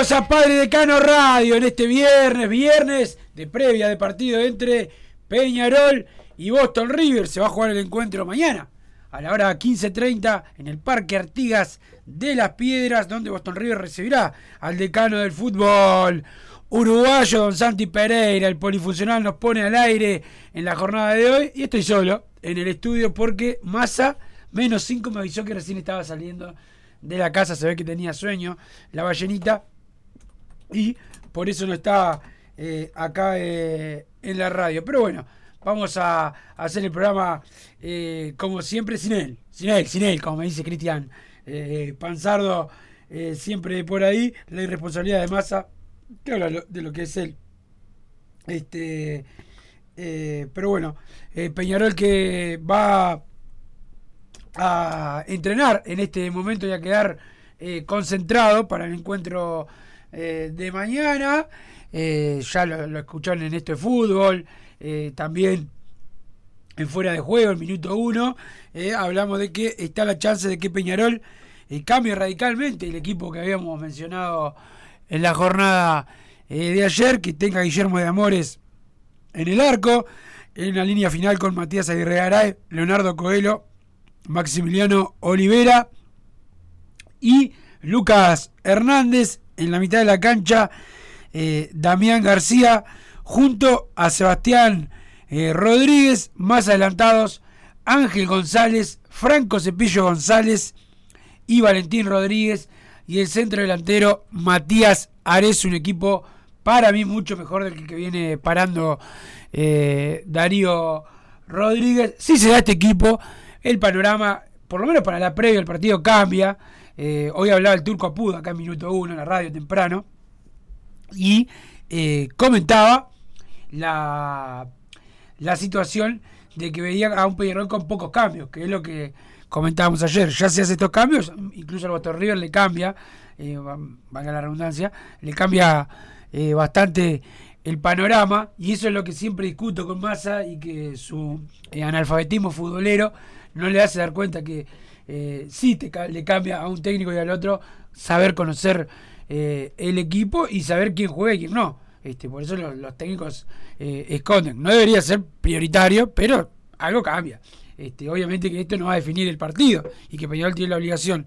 Bienvenidos a Padre Decano Radio en este viernes, viernes de previa de partido entre Peñarol y Boston River. Se va a jugar el encuentro mañana a la hora 15.30 en el Parque Artigas de las Piedras, donde Boston River recibirá al decano del fútbol uruguayo, don Santi Pereira. El polifuncional nos pone al aire en la jornada de hoy y estoy solo en el estudio porque Massa, menos 5, me avisó que recién estaba saliendo de la casa, se ve que tenía sueño, la ballenita, y por eso no está eh, acá eh, en la radio. Pero bueno, vamos a, hacer el programa eh, como siempre sin él, sin él, sin él, como me dice Cristian Panzardo, siempre por ahí, la irresponsabilidad de masa, que habla de lo que es él. Este, pero bueno, Peñarol que va a entrenar en este momento y a quedar concentrado para el encuentro eh, de mañana. Eh, ya lo, escucharon en esto de fútbol, eh, también en fuera de juego, el minuto uno. eh, hablamos de que está la chance de que Peñarol cambie radicalmente el equipo que habíamos mencionado en la jornada de ayer, que tenga Guillermo de Amores en el arco, en la línea final con Matías Aguirre Garay, Leonardo Coelho, Maximiliano Olivera y Lucas Hernández en la mitad de la cancha, eh, Damián García junto a Sebastián eh, Rodríguez, más adelantados Ángel González, Franco Cepillo González y Valentín Rodríguez y el centro delantero Matías Ares, un equipo para mí mucho mejor del que viene parando eh, Darío Rodríguez. Si se da este equipo, el panorama, por lo menos para la previa del partido, cambia. Eh, hoy hablaba el turco Apudo acá en minuto uno en la radio temprano y eh, comentaba la, la situación de que veía a un Peñarol con pocos cambios, que es lo que comentábamos ayer. Ya se hace estos cambios, incluso al Boston River le cambia, eh, va- valga la redundancia, le cambia eh, bastante el panorama y eso es lo que siempre discuto con Massa y que su analfabetismo futbolero no le hace dar cuenta que eh, sí te, le cambia a un técnico y al otro saber conocer eh, el equipo y saber quién juega y quién no. Este, por eso los, los técnicos eh, esconden. No debería ser prioritario, pero algo cambia. Este, obviamente que esto no va a definir el partido y que Peñarol tiene la obligación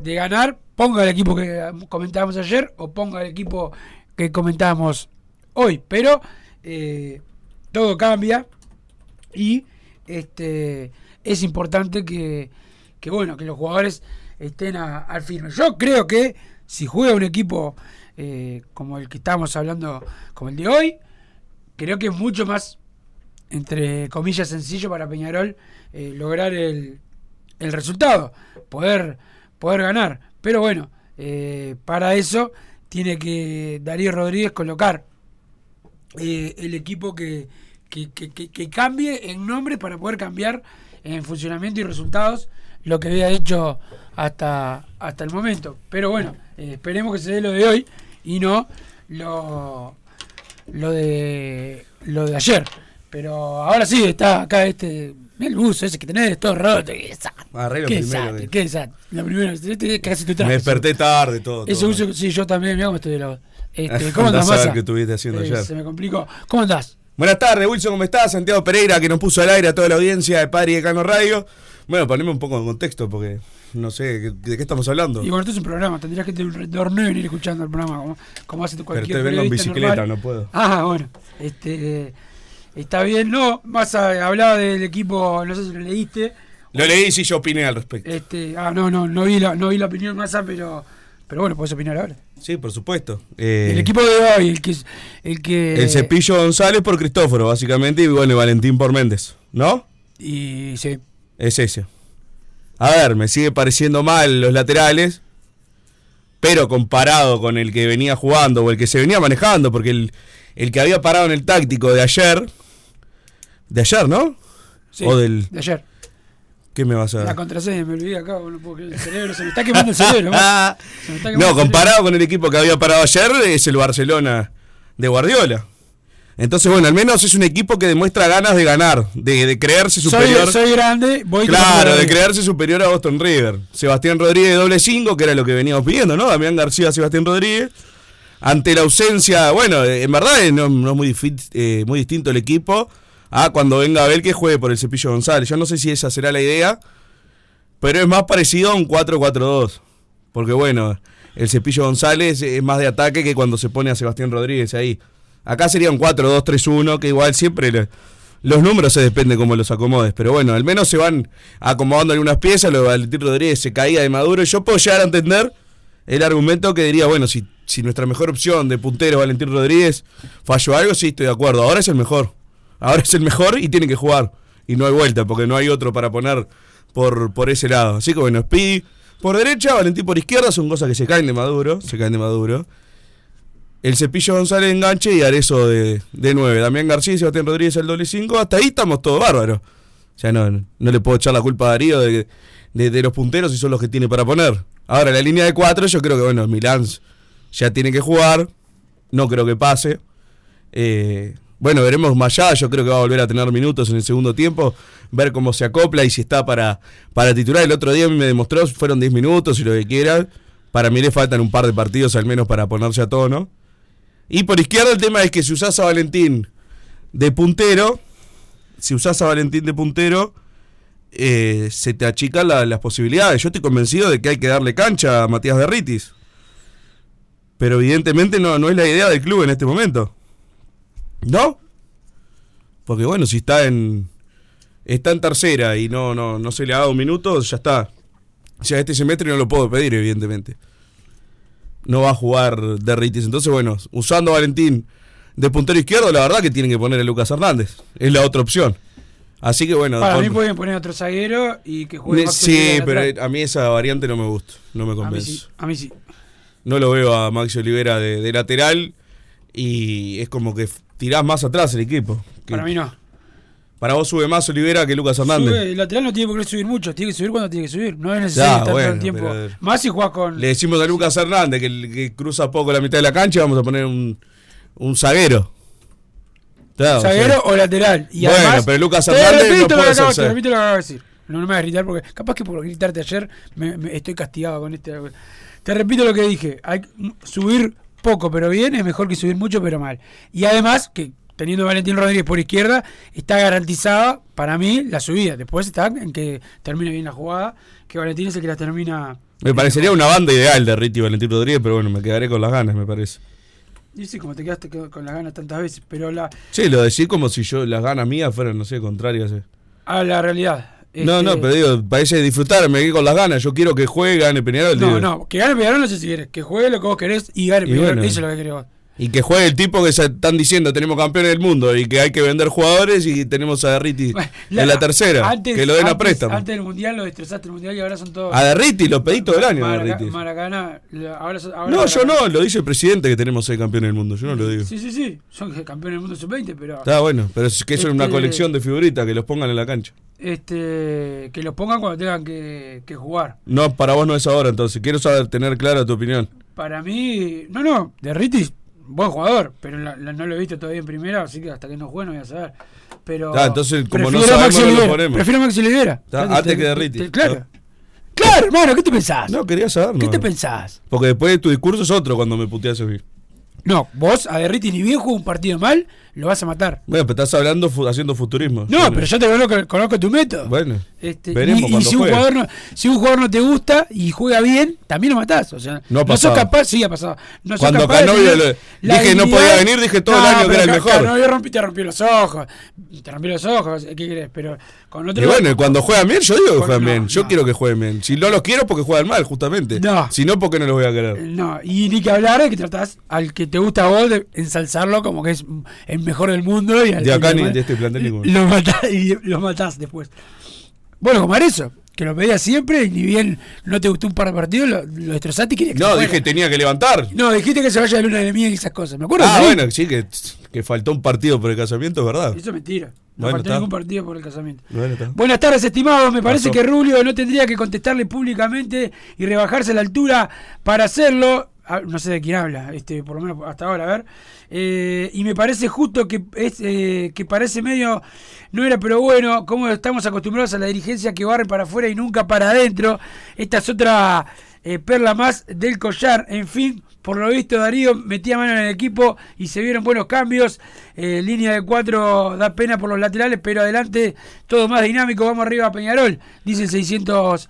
de ganar, ponga el equipo que comentábamos ayer o ponga el equipo que comentábamos hoy. Pero todo cambia y este es importante que, que bueno, que los jugadores estén a- al firme. Yo creo que si juega un equipo eh, como el que estamos hablando, como el de hoy, creo que es mucho más, entre comillas, sencillo para Peñarol eh, lograr el, el resultado, poder, poder ganar. Pero bueno, eh, para eso tiene que Darío Rodríguez colocar el equipo que, que- que- que cambie en nombre para poder cambiar en funcionamiento y resultados lo que había hecho hasta, hasta el momento. Pero bueno, eh, esperemos que se dé lo de hoy y no lo, lo de lo de ayer. Pero ahora sí, está acá este. el buzo ese que tenés todo roto. Qué desastre. Arreglo Qué desastre, qué desastre. La primera, este casi tu Me desperté tarde, todo. Ese todo. uso, sí, yo también, cómo estoy de la este, ¿Cómo Andá andás, Massa? qué estuviste haciendo Eh, ayer. Se me complicó. ¿Cómo andás? Buenas tardes, Wilson, ¿cómo estás? Santiago Pereira, que nos puso al aire a toda la audiencia de Padre y de Cano Radio. Bueno, poneme un poco en contexto, porque no sé ¿de, de qué estamos hablando. Y bueno, esto es un programa, tendrías que tener un retorno y venir escuchando el programa, como, como hace Pero cualquier te vengo en bicicleta, normal. no puedo. Ah, bueno, este, eh, está bien. No, más hablaba del equipo, no sé si lo leíste. Lo leí y sí yo opiné al respecto. Este, ah, no, no, no vi la, no vi la opinión Massa, pero, pero bueno, puedes opinar ahora. Sí, por supuesto. Eh, El equipo de hoy, el que, el que el Cepillo González por Cristóforo, básicamente, y bueno, y Valentín por Méndez, ¿no? y sí, Es ese. A ver, me sigue pareciendo mal los laterales, pero comparado con el que venía jugando o el que se venía manejando, porque el, el que había parado en el táctico de ayer, de ayer, ¿no? sí, O del... de ayer. ¿Qué me vas a La contraseña, me olvidé acá, no puedo creer, el cerebro, se me está quemando el cerebro. Se me está no, el cerebro. comparado con el equipo que había parado ayer, es el Barcelona de Guardiola. Entonces, bueno, al menos es un equipo que demuestra ganas de ganar, de, de creerse superior. Soy, soy grande, voy Claro, de creerse superior a Boston River. Sebastián Rodríguez doble 5, que era lo que veníamos pidiendo, ¿no? Damián García, Sebastián Rodríguez. Ante la ausencia, bueno, en verdad eh, no, no es muy, eh, muy distinto el equipo a cuando venga Abel que juegue por el Cepillo González. Yo no sé si esa será la idea, pero es más parecido a un 4-4-2. Porque bueno, el Cepillo González es más de ataque que cuando se pone a Sebastián Rodríguez ahí. Acá sería un 4-2-3-1, que igual siempre le- los números se depende cómo los acomodes. Pero bueno, al menos se van acomodando algunas piezas. Lo de Valentín Rodríguez se caía de Maduro. Yo puedo llegar a entender el argumento que diría, bueno, si, si nuestra mejor opción de puntero Valentín Rodríguez falló algo, sí, estoy de acuerdo. Ahora es el mejor. Ahora es el mejor y tiene que jugar. Y no hay vuelta, porque no hay otro para poner por, por ese lado. Así que bueno, Speedy por derecha, Valentín por izquierda, son cosas que se caen de Maduro, se caen de Maduro. El Cepillo González enganche y Arezo de, de 9. Damián García y Sebastián Rodríguez el doble 5. Hasta ahí estamos todos bárbaros. O sea, no, no le puedo echar la culpa a Darío de, de, los punteros y son los que tiene para poner. Ahora, la línea de 4, yo creo que, bueno, Milán ya tiene que jugar. No creo que pase. Eh, bueno, veremos más allá. Yo creo que va a volver a tener minutos en el segundo tiempo. Ver cómo se acopla y si está para, para titular. El otro día me demostró, fueron 10 minutos y lo que quiera. Para mí le faltan un par de partidos al menos para ponerse a tono. Y por izquierda el tema es que si usás a Valentín de puntero, si usás a Valentín de puntero, eh, se te achican la- las posibilidades. Yo estoy convencido de que hay que darle cancha a Matías Berritis. Pero evidentemente no, no es la idea del club en este momento. ¿No? Porque bueno, si está en. Está en tercera y no, no, no se le ha dado un minuto, ya está. Ya este semestre no lo puedo pedir, evidentemente. No va a jugar Derritis. Entonces, bueno, usando a Valentín de puntero izquierdo, la verdad que tienen que poner a Lucas Hernández. Es la otra opción. Así que bueno. Para mí pueden poner otro zaguero y que juegue Sí, pero atrás. a mí esa variante no me gusta. No me a mí convence. sí, a mí sí. No lo veo a Maxi Olivera de, de lateral y es como que tirás más atrás el equipo. Que- Para mí no. Para vos sube más Olivera que Lucas Hernández. Sube, el lateral no tiene por qué subir mucho, tiene que subir cuando tiene que subir. No es necesario Ya, estar todo el tiempo. pero- Más si juega con. Le decimos a Lucas Hernández que, cruza poco la mitad de la cancha vamos a poner un, un zaguero. Claro, zaguero o sea, o lateral. Y Bueno, además, pero Lucas te Hernández repito no lo acabo- Te repito lo que acabo de decir. No, no me vas a gritar porque capaz que por gritarte ayer me, me- estoy castigado con este. Te repito lo que dije. Hay subir poco pero bien es mejor que subir mucho pero mal. Y además que teniendo a Valentín Rodríguez por izquierda está garantizada para mí la subida. Después está en que termine bien la jugada, que Valentín es el que la termina. Me parecería una banda ideal de Riti y Valentín Rodríguez, pero bueno, me quedaré con las ganas, me parece. Y sí, como te quedaste con las ganas tantas veces, pero la, Sí, lo decís como si yo las ganas mías fueran, no sé, contrarias. eh. a la realidad. No, no, Este, pero digo, parece disfrutar, me quedé con las ganas. Yo quiero que juegue, gane Peñarol. No, digo. no, que gane Peñarol no sé si querés. Que juegue lo que vos querés y gane Y Peñarol. bueno. Eso es lo que querés vos. Y que juegue el tipo que se están diciendo tenemos campeones del mundo y que hay que vender jugadores y tenemos a Derriti en la tercera. Antes- que lo den a préstamo. Antes del mundial lo destrozaste el mundial y ahora son todos. A Derriti lo pedí todo el año. Maraca- lo- Ahora, son- ahora No, yo no, lo dice el presidente que tenemos seis campeones del mundo. Yo no lo digo. Sí, sí, sí. Son campeones del mundo sub-20, pero. Está bueno, pero es que eso es una Este- colección de figuritas que los pongan en la cancha. Este, que los pongan cuando tengan que, que jugar. No, para vos no es ahora, entonces. Quiero saber, tener clara tu opinión. Para mí, no, no, Derritis, buen jugador, pero la- la- no lo he visto todavía en primera, así que hasta que no juegue no voy a saber. Pero Ah, entonces, como no sabemos, no lo ponemos. Prefiero a Maxi. Está, Te- antes te- que Derriti. te- Claro. Claro, hermano, ¿qué te pensás? No, quería saber. ¿Qué te pensás? Porque después de tu discurso es otro cuando me puteas a mí. No, vos a Derriti ni bien juega un partido mal, lo vas a matar. Bueno, pero estás hablando, haciendo futurismo. No, Bueno. pero yo te conozco, conozco tu método. Bueno, Este, veremos y, si un, jugador no, si un jugador no te gusta y juega bien, también lo matás. O sea, No ha no sos capaz, sí ha pasado. No sos Cuando capaz de Canovio le- dije no podía venir, dije todo el año que era el mejor. Canovio rompió, te rompió los ojos. Te rompió los ojos, ¿qué querés? Pero con otro Y bueno, cuando juegan bien, yo digo que juegan bien. Yo quiero que jueguen bien. Si no los quiero, porque juegan mal, justamente. No. Si no, porque no los voy a querer. No, y ni que hablar de que tratás al que te gusta a vos de ensalzarlo como que es el mejor del mundo. Y al De acá ni de este plantel ninguno. Lo matás, y lo matás después. Bueno, como eso, que lo pedías siempre y ni bien no te gustó un par de partidos, lo, lo destrozaste y querías que No, dije tenía que levantar. No, dijiste que se vaya de luna de miel y esas cosas. ¿Me acuerdo? Ah, bueno, sí, que, que faltó un partido por el casamiento, es verdad. Eso es mentira. No Bueno, faltó está. ningún partido por el casamiento. Bueno, está. Buenas tardes, estimados. Me parece Pasó. que Rubio no tendría que contestarle públicamente y rebajarse la altura para hacerlo. Ah, No sé de quién habla, este, por lo menos hasta ahora, a ver. Eh, y me parece justo que es eh, que parece medio no era, pero bueno, como estamos acostumbrados a la dirigencia que barre para afuera y nunca para adentro. Esta es otra eh, perla más del collar. En fin, por lo visto Darío metía mano en el equipo y se vieron buenos cambios. Línea de cuatro da pena por los laterales, pero adelante todo más dinámico. Vamos arriba a Peñarol, dice el 600.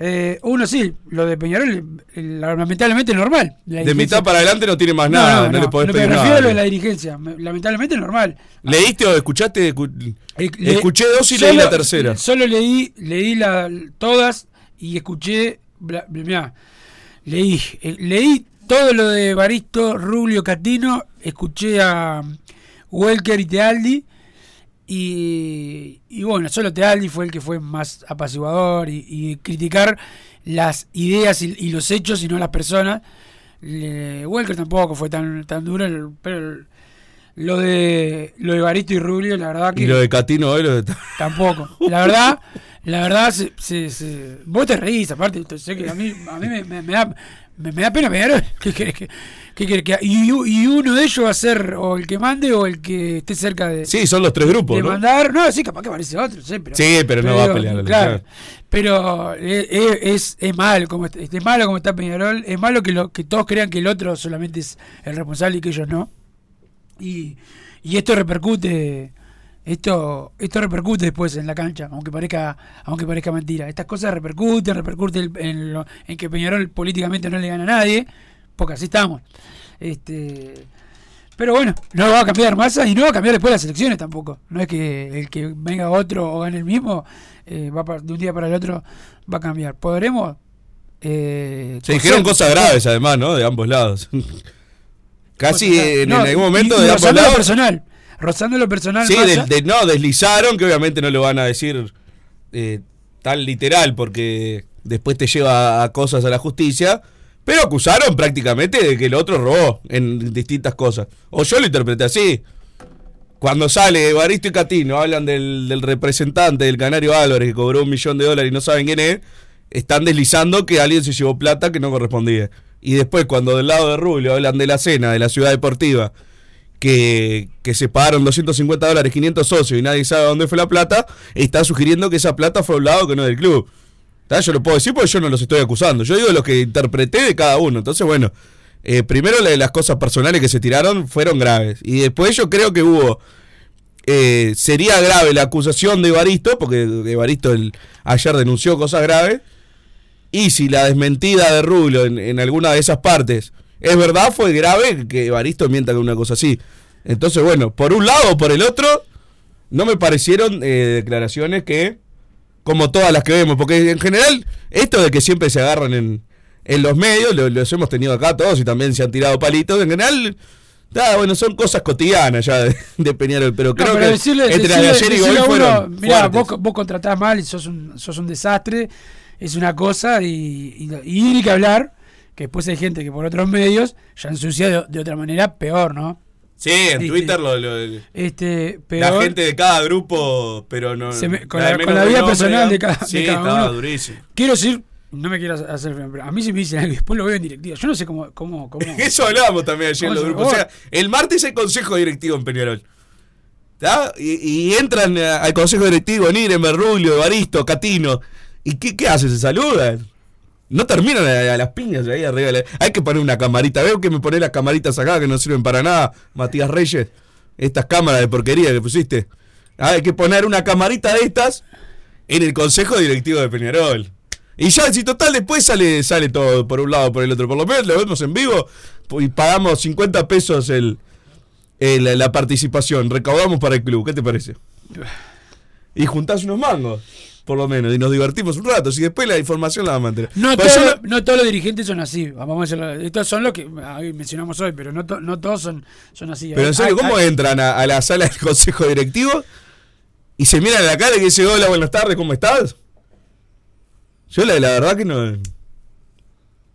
Eh, uno sí, lo de Peñarol, lamentablemente es normal. La De mitad para adelante no tiene más nada, no, le podés no, pedir me nada. lo de la dirigencia. Me- Lamentablemente es normal. ¿Leíste o escuchaste? Escu- Eh, le- Escuché dos y solo- leí la tercera. Solo leí, leí la, todas y escuché. bla- leí, eh, leí todo lo de Baristo, Rubio, Catino. Escuché a Welker y Tealdi. Y, y bueno, solo Tealdi fue el que fue más apaciguador y, y criticar las ideas y, y los hechos y no las personas. Le- Welker tampoco fue tan, tan duro, pero lo de lo de Baristo y Rubio, la verdad que Y lo de Catino, eh, lo de- tampoco. La verdad, la verdad, se, se- se- vos te reís, aparte, te- sé que a mí, a mí me, me- me da, me, me da pena Peñarol. ¿Qué querés que, qué querés que- y, y uno de ellos va a ser o el que mande o el que esté cerca de, Sí, son los tres grupos, de ¿no? mandar. No, sí, capaz que aparece otro, sí, pero, Sí, pero no va a pelear la Claro, pero eh, eh, es, es malo como está- es malo como está Peñarol, es malo que lo que todos crean que el otro solamente es el responsable y que ellos no. Y, y esto repercute esto esto repercute después en la cancha, aunque parezca aunque parezca mentira. Estas cosas repercuten, repercuten en, lo- en que Peñarol políticamente no le gana a nadie, porque así estamos. Este pero bueno, no va a cambiar masa y no va a cambiar después las elecciones tampoco. No es que el que venga otro o gane el mismo, eh, va de un día para el otro va a cambiar. ¿Podremos? Eh, Se dijeron cosas graves, además, ¿no? De ambos lados. Casi en, no, en algún momento y de ambos lados. personal. Rozando lo personal. Sí, de- no, deslizaron, que obviamente no lo van a decir eh, tan literal, porque después te lleva a cosas a la justicia. Pero acusaron prácticamente de que el otro robó en distintas cosas. O yo lo interpreté así. Cuando sale Evaristo y Catino, hablan del, del representante del Canario Álvarez que cobró un millón de dólares y no saben quién es, están deslizando que alguien se llevó plata que no correspondía. Y después, cuando del lado de Rubio hablan de la cena, de la ciudad deportiva, que, que se pagaron 250 dólares, 500 socios y nadie sabe dónde fue la plata, está sugiriendo que esa plata fue a un lado que no del club. ¿Tá? Yo lo puedo decir porque yo no los estoy acusando. Yo digo lo que interpreté de cada uno. Entonces, bueno, eh, primero las cosas personales que se tiraron fueron graves. Y después yo creo que hubo... eh, sería grave la acusación de Evaristo, porque Evaristo el, ayer denunció cosas graves. Y si la desmentida de Rubio en, en alguna de esas partes es verdad, fue grave que Evaristo mienta con una cosa así. Entonces, bueno, por un lado o por el otro, no me parecieron eh, declaraciones que como todas las que vemos, porque en general, esto de que siempre se agarran en, en los medios, lo- los hemos tenido acá todos y también se han tirado palitos, en general, ah, bueno, son cosas cotidianas ya de, de Peñarol, pero No, creo pero que decirle, entre decirle- ayer y hoy uno, fueron mirá, fuertes. vos, vos contratás mal y sos un, sos un desastre, es una cosa, y, y, y que hablar, que después hay gente que por otros medios ya ensucia de, de otra manera peor, ¿no? Sí, en Este, Twitter lo, lo- Este, la peor, gente de cada grupo, pero no. Se me- con la- con la vida nombre, personal de cada- Sí, de cada estaba uno. durísimo. quiero decir, no me quiero hacer pero a mí se me dicen algo después lo veo en directiva. Yo no sé cómo, cómo, cómo. Eso hablábamos también ayer en los ¿Cómo se- grupos. O sea, el martes hay consejo directivo en Peñarol. Y, y entran eh, al consejo directivo Nire, Merrulio, Evaristo, Catino. ¿Y qué, qué hacen? ¿Se saludan? No terminan a, a las piñas ahí arriba. de la- Hay que poner una camarita. Veo que me pone las camaritas acá que no sirven para nada, Matías Reyes. Estas cámaras de porquería que pusiste. Ah, hay que poner una camarita de estas en el consejo directivo de Peñarol. Y ya, si total, después sale, sale todo por un lado por el otro. Por lo menos lo vemos en vivo y pagamos 50 pesos el, el- la participación. Recaudamos para el club. ¿Qué te parece? Y juntás unos mangos, por lo menos, y nos divertimos un rato. Si después la información la vamos a mantener. No, todos, yo- no todos los dirigentes son así. Vamos a decirlo. Estos son los que ah, mencionamos hoy, pero no, to- no todos son, son así. pero en serio, ¿cómo entran a, a la sala del consejo directivo y se miran a la cara y dicen, hola, buenas tardes, ¿cómo estás? Yo la, la verdad que no...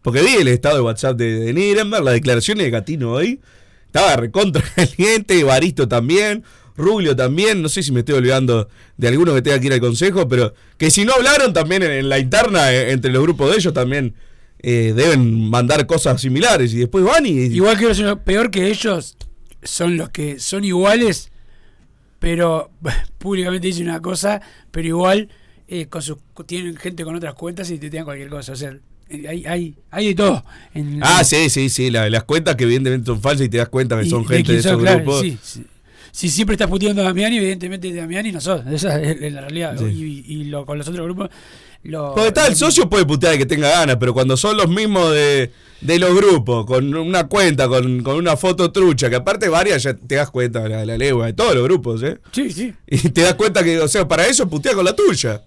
Porque vi el estado de WhatsApp de, de Nirenberg, las declaraciones de Gatino hoy. Estaba recontra caliente, Evaristo también, Rubio también. No sé si me estoy olvidando de alguno que tenga que ir al consejo, pero que si no hablaron también en, en la interna, eh, entre los grupos de ellos también eh, deben mandar cosas similares. Y después van y. Igual que los peor que ellos son los que son iguales, pero públicamente dicen una cosa, pero igual eh, con sus, tienen gente con otras cuentas y te tiran cualquier cosa. O sea, hay, hay, hay de todo. En- Ah, sí, sí, sí. la- las cuentas que evidentemente son falsas y te das cuenta que son gente de esos claro, grupos. sí, sí. Si siempre estás puteando a Damiani, evidentemente Damiani no sos. Esa es la realidad. Sí. Y, y lo, con los otros grupos. Lo, Porque está, el socio puede putear que tenga ganas, pero cuando son los mismos de, de los grupos, con una cuenta, con, con una foto trucha, que aparte varias ya te das cuenta, la, la legua, de todos los grupos, ¿eh? Sí, sí. Y te das cuenta que, o sea, para eso putea con la tuya.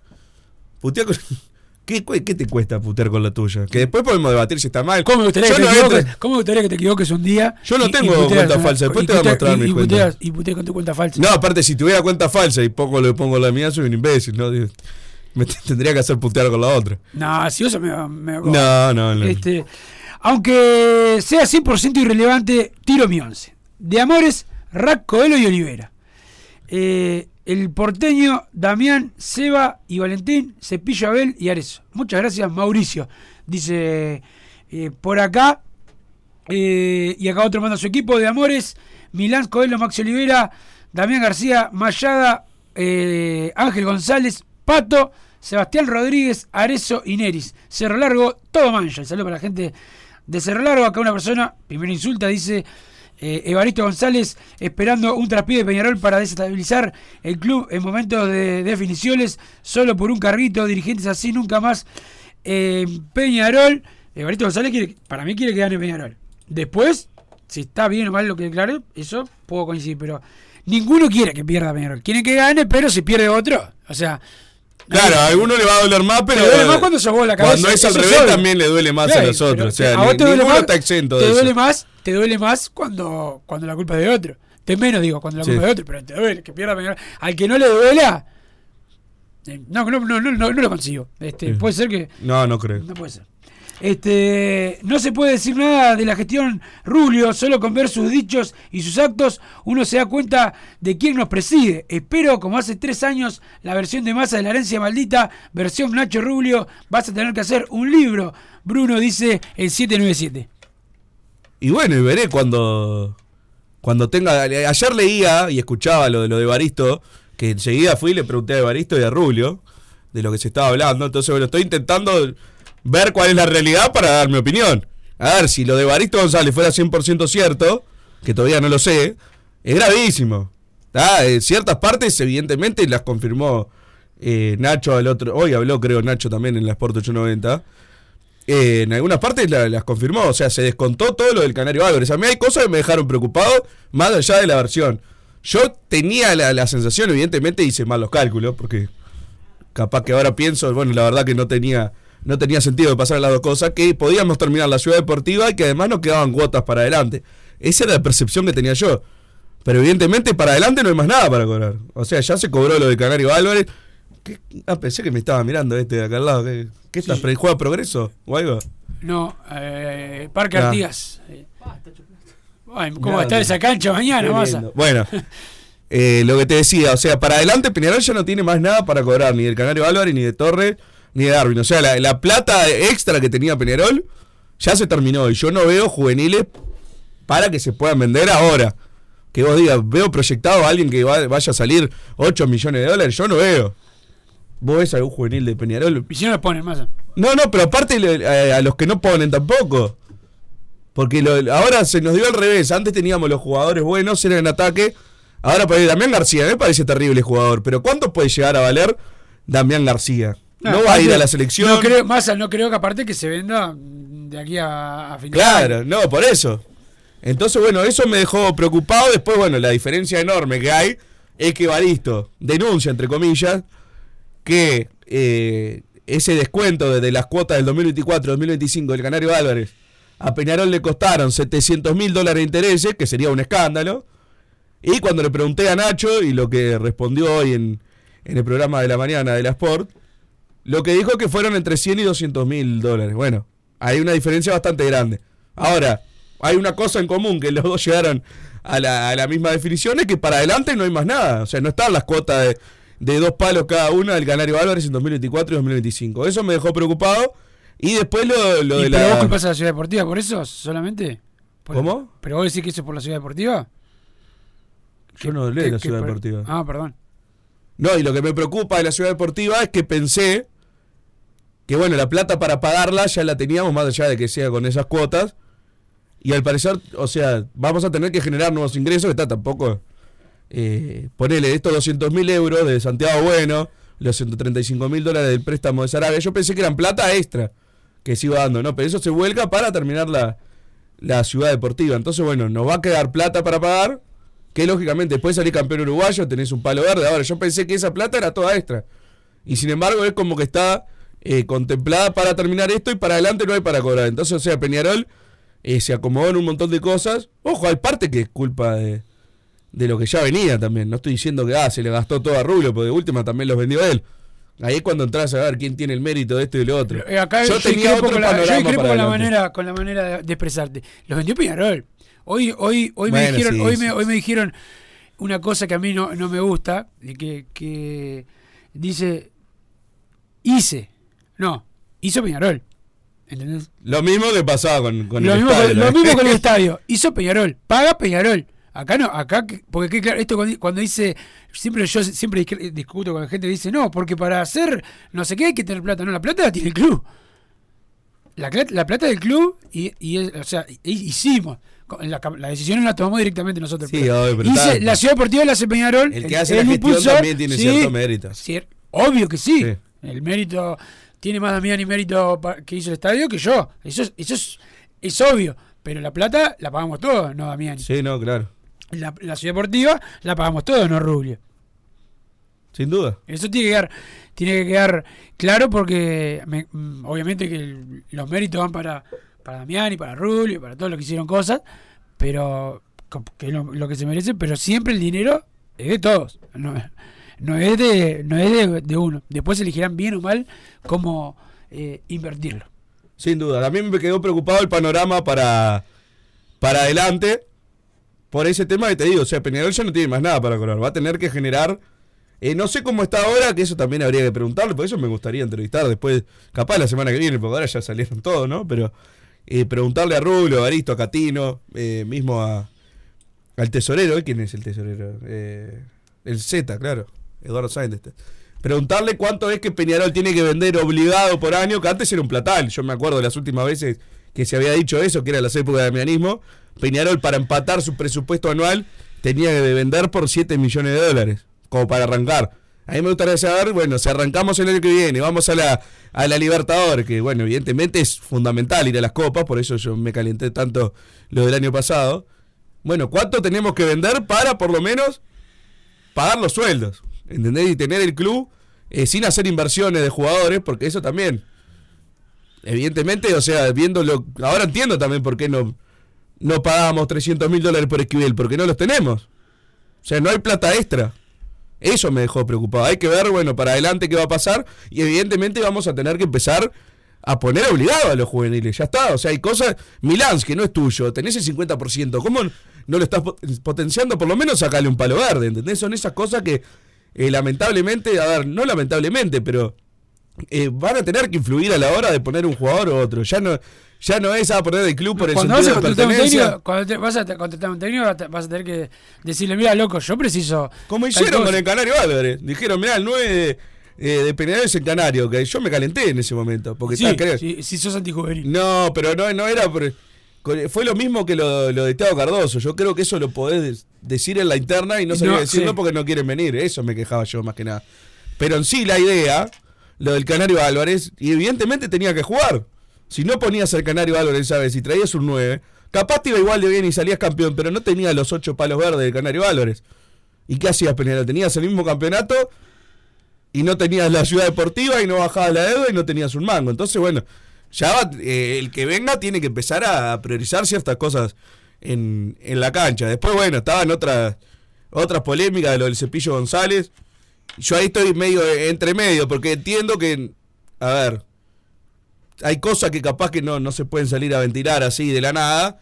Putea con... ¿Qué, te cuesta putear con la tuya? Que después podemos debatir si está mal. ¿Cómo me gustaría, que, no te equivoques, ¿Cómo me gustaría que te equivoques un día? Yo no y- y tengo puteas cuenta falsa, después y te voy a mostrar y- mis y puteas- con tu cuenta falsa. No, aparte, si tuviera cuenta falsa y pongo lo pongo la mía, soy un imbécil, ¿no? Me tendría que hacer putear con la otra. No, si eso me me No, no, no. Este, aunque sea 100% irrelevante, tiro mi once. De Amores, Rack, Coelho y Olivera. Eh, el porteño, Damián, Seba y Valentín, Cepillo Abel y Arezo. Muchas gracias, Mauricio. Dice eh, por acá. eh, y acá otro manda su equipo de Amores, Milán, Coelho, Maxi Olivera, Damián García, Mayada, eh, Ángel González, Pato, Sebastián Rodríguez, Arezo y Neris. Cerro Largo, todo mancha. El saludo para la gente de Cerro Largo. Acá una persona, primero insulta, dice eh, Evaristo González, esperando un traspié de Peñarol para desestabilizar el club en momentos de definiciones, solo por un carrito, dirigentes así nunca más. Eh, Peñarol, Evaristo González quiere, para mí quiere que gane Peñarol. Después, si está bien o mal lo que declaré, eso puedo coincidir, pero ninguno quiere que pierda Peñarol. Quieren que gane, pero si pierde otro, o sea, Claro, a alguno le va a doler más, pero. Te duele más cuando sos vos la cabeza, Cuando es al revés obvio. también le duele más Claro, a los pero otros. O sea, a vos ni- te duele más, está exento te de duele eso. más, te duele más cuando, cuando la culpa es de otro. Te menos digo cuando la Sí. culpa es de otro, pero te duele que pierda. Al que no le duela, eh, no, no, no, no, no, no lo consigo. Este, puede ser que No, no creo. no puede ser. Este, no se puede decir nada de la gestión Rulio, solo con ver sus dichos y sus actos uno se da cuenta de quién nos preside. Espero, como hace tres años, la versión de masa de la herencia maldita, versión Nacho Rubio, vas a tener que hacer un libro. Bruno dice el 797. Y bueno, y veré cuando. Cuando tenga. Ayer leía y escuchaba lo de lo de Baristo, que enseguida fui y le pregunté a Baristo y a Rubio de lo que se estaba hablando. Entonces, bueno, estoy intentando ver cuál es la realidad para dar mi opinión. A ver, si lo de Baristo González fuera 100% cierto, que todavía no lo sé, es gravísimo. ¿tá? Eh, ciertas partes, evidentemente, las confirmó eh, Nacho al otro. Hoy habló, creo, Nacho también en la Sport 890. Eh, en algunas partes la- las confirmó, o sea, se descontó todo lo del Canario Álvarez. A mí hay cosas que me dejaron preocupado, más allá de la versión. Yo tenía la, la sensación, evidentemente hice mal los cálculos, porque capaz que ahora pienso, bueno, la verdad que no tenía, no tenía sentido de pasar las dos cosas, que podíamos terminar la ciudad deportiva y que además nos quedaban cuotas para adelante. Esa era la percepción que tenía yo. Pero evidentemente para adelante no hay más nada para cobrar. O sea, ya se cobró lo de Canario Álvarez. ¿Qué? Ah, pensé que me estaba mirando este de acá al lado. ¿Qué, qué estás? Sí. ¿Juega Progreso o algo? No, eh, Parque Ah. Artigas. Ay, ¿Cómo Nada, va a estar esa cancha mañana? Vas. Bueno, eh, lo que te decía, o sea, para adelante Peñarol ya no tiene más nada para cobrar, ni del Canario Álvarez, ni de Torres, ni de Darwin. O sea, la, la plata extra que tenía Peñarol ya se terminó y yo no veo juveniles para que se puedan vender ahora. Que vos digas, veo proyectado a alguien que va- vaya a salir 8 millones de dólares, yo no veo. ¿Vos ves algún juvenil de Peñarol? Y si no lo ponen más. No, no, pero aparte le- a, los que no ponen tampoco. Porque lo- ahora se nos dio al revés. Antes teníamos los jugadores buenos, eran en ataque. Ahora Damián García, me parece terrible jugador. Pero ¿cuánto puede llegar a valer Damián García? No, va a ir a la selección. No creo, Massa, no creo que aparte que se venda de aquí a, a fin de Claro, no, por eso. Entonces, bueno, eso me dejó preocupado. Después, bueno, la diferencia enorme que hay es que Baristo denuncia, entre comillas, que eh, ese descuento desde las cuotas del 2024-2025 del Canario Álvarez a Peñarol le costaron 700 mil dólares de intereses, que sería un escándalo. Y cuando le pregunté a Nacho, y lo que respondió hoy en, en el programa de la mañana de la Sport, lo que dijo que fueron entre 100 y 200 mil dólares. Bueno, hay una diferencia bastante grande. Ahora, hay una cosa en común, que los dos llegaron a la, a la misma definición, es que para adelante no hay más nada. O sea, no están las cuotas de, de dos palos cada una del Canario Álvarez en 2024 y 2025. Eso me dejó preocupado. Y después lo, lo ¿Y de pero vos la... culpás a la ciudad deportiva por eso solamente? Por- ¿Cómo? ¿Pero vos decís que eso es por la ciudad deportiva? Yo no leo ¿Qué- la ciudad deportiva. Ah, perdón. No, y lo que me preocupa de la ciudad deportiva es que pensé que, bueno, la plata para pagarla ya la teníamos, más allá de que sea con esas cuotas. Y al parecer, o sea, vamos a tener que generar nuevos ingresos, que está tampoco. Eh, ponele estos 200 mil euros de Santiago Bueno, los 135 mil dólares del préstamo de Sarabia. Yo pensé que eran plata extra que se iba dando, ¿no? Pero eso se vuelca para terminar la, la ciudad deportiva. Entonces, bueno, nos va a quedar plata para pagar. Que lógicamente después de salir campeón uruguayo tenés un palo verde. Ahora, yo pensé que esa plata era toda extra. Y sin embargo, es como que está eh, contemplada para terminar esto y para adelante no hay para cobrar. Entonces, o sea, Peñarol eh, se acomodó en un montón de cosas. Ojo, hay parte que es culpa de, de lo que ya venía también. No estoy diciendo que ah, se le gastó todo a Rubio, porque de última también los vendió él. Ahí es cuando entras a ver quién tiene el mérito de esto y de lo otro. Eh, acá yo, yo tenía otro con la, yo con manera, con la manera de, expresarte. Los vendió Peñarol. Hoy, hoy, hoy me dijeron, sí, hoy sí, me, hoy sí. me dijeron una cosa que a mí no, no me gusta, que, que dice hice. No, hizo Peñarol. ¿Entendés? Lo mismo que pasaba con, con lo, el mismo estadio, lo mismo con el estadio. Hizo Peñarol. Paga Peñarol. Acá no, acá, que- porque que, claro, esto cuando, cuando dice, siempre yo siempre discuto con la gente que dice, no, porque para hacer no sé qué hay que tener plata. No, la plata la tiene el club. La, la plata del club, y, y o sea, hi- hicimos. La, la decisión la tomamos directamente nosotros. Sí, obvio, pero hice- está- la ciudad deportiva la hace Peñarol. El que hace la gestión impulsor, también tiene cierto mérito. cier- obvio que sí. Sí. El mérito tiene más Damián y mérito que hizo el estadio que yo. Eso es, eso es, es obvio. Pero la plata la pagamos todos, no Damián. Sí, no, claro. La, la ciudad deportiva la pagamos todos, no Rubio. Sin duda. Eso tiene que quedar, tiene que quedar claro porque me- mm, obviamente que el- los méritos van para, para Damián y para Rubio, para todos los que hicieron cosas, pero que es lo, lo que se merece, pero siempre el dinero es de todos, no, no es de, no es de, de uno. Después elegirán bien o mal cómo eh, invertirlo. Sin duda. También me quedó preocupado el panorama para, para adelante. Por ese tema que te digo, o sea, Peñarol ya no tiene más nada para cobrar. Va a tener que generar. eh, no sé cómo está ahora, que eso también habría que preguntarle, por eso me gustaría entrevistar después, capaz la semana que viene, porque ahora ya salieron todos, ¿no? Pero eh, preguntarle a Rubio, a Baristo, a Catino, eh, mismo a, al tesorero. ¿eh? ¿Quién es el tesorero? Eh, el Z, claro. Eduardo Sáenz. este. Preguntarle cuánto es que Peñarol tiene que vender obligado por año, que antes era un platal. Yo me acuerdo de las últimas veces que se había dicho eso, que era las épocas de damianismo. Peñarol, para empatar su presupuesto anual, tenía que vender por 7 millones de dólares, como para arrancar. A mí me gustaría saber, bueno, si arrancamos el año que viene, vamos a la, a la Libertadores, que bueno, evidentemente es fundamental ir a las copas, por eso yo me calenté tanto lo del año pasado. Bueno, ¿cuánto tenemos que vender para por lo menos pagar los sueldos? ¿Entendés? Y tener el club eh, sin hacer inversiones de jugadores, porque eso también. Evidentemente, o sea, viéndolo. Ahora entiendo también por qué no, no pagábamos 300 mil dólares por Esquivel, porque no los tenemos. O sea, no hay plata extra. Eso me dejó preocupado. Hay que ver, bueno, para adelante qué va a pasar. Y evidentemente vamos a tener que empezar a poner obligado a los juveniles. Ya está. O sea, hay cosas. Milán, que no es tuyo, tenés el 50%. ¿Cómo no lo estás pot- potenciando? Por lo menos sacale un palo verde, ¿entendés? Son esas cosas que, eh, lamentablemente, a ver, no lamentablemente, pero eh, van a tener que influir a la hora de poner un jugador u otro. Ya no, ya no es a poner el club por el Cuando vas a sentido de contratar un pertenencia. técnico, cuando te- vas a contratar un técnico, vas a- tener que decirle, mira, loco, yo preciso. Como hicieron cosa". con el Canario Álvarez. Dijeron, mirá, el 9 de, eh, de Peñarol es el Canario. Que yo me calenté en ese momento. Porque Sí, está, creo- sí, si sos antijuvenil. No, pero no, no era por. Fue lo mismo que lo, lo de Teo Cardoso. Yo creo que eso lo podés decir en la interna y no sabía No, decirlo sí. porque no quieren venir. Eso me quejaba yo más que nada. Pero en sí la idea, lo del Canario Álvarez, y evidentemente tenía que jugar. Si no ponías al Canario Álvarez, ¿sabes? Si traías un 9, capaz te iba igual de bien y salías campeón, pero no tenía los 8 palos verdes del Canario Álvarez. ¿Y qué hacías, Peñarol? Tenías el mismo campeonato y no tenías la ciudad deportiva y no bajabas la deuda y no tenías un mango. Entonces, bueno, ya eh, el que venga tiene que empezar a priorizar ciertas cosas en, en la cancha. Después, bueno, estaban otras otras polémicas de lo del Cepillo González. Yo ahí estoy medio entre medio, porque entiendo que, a ver, hay cosas que capaz que no, no se pueden salir a ventilar así de la nada.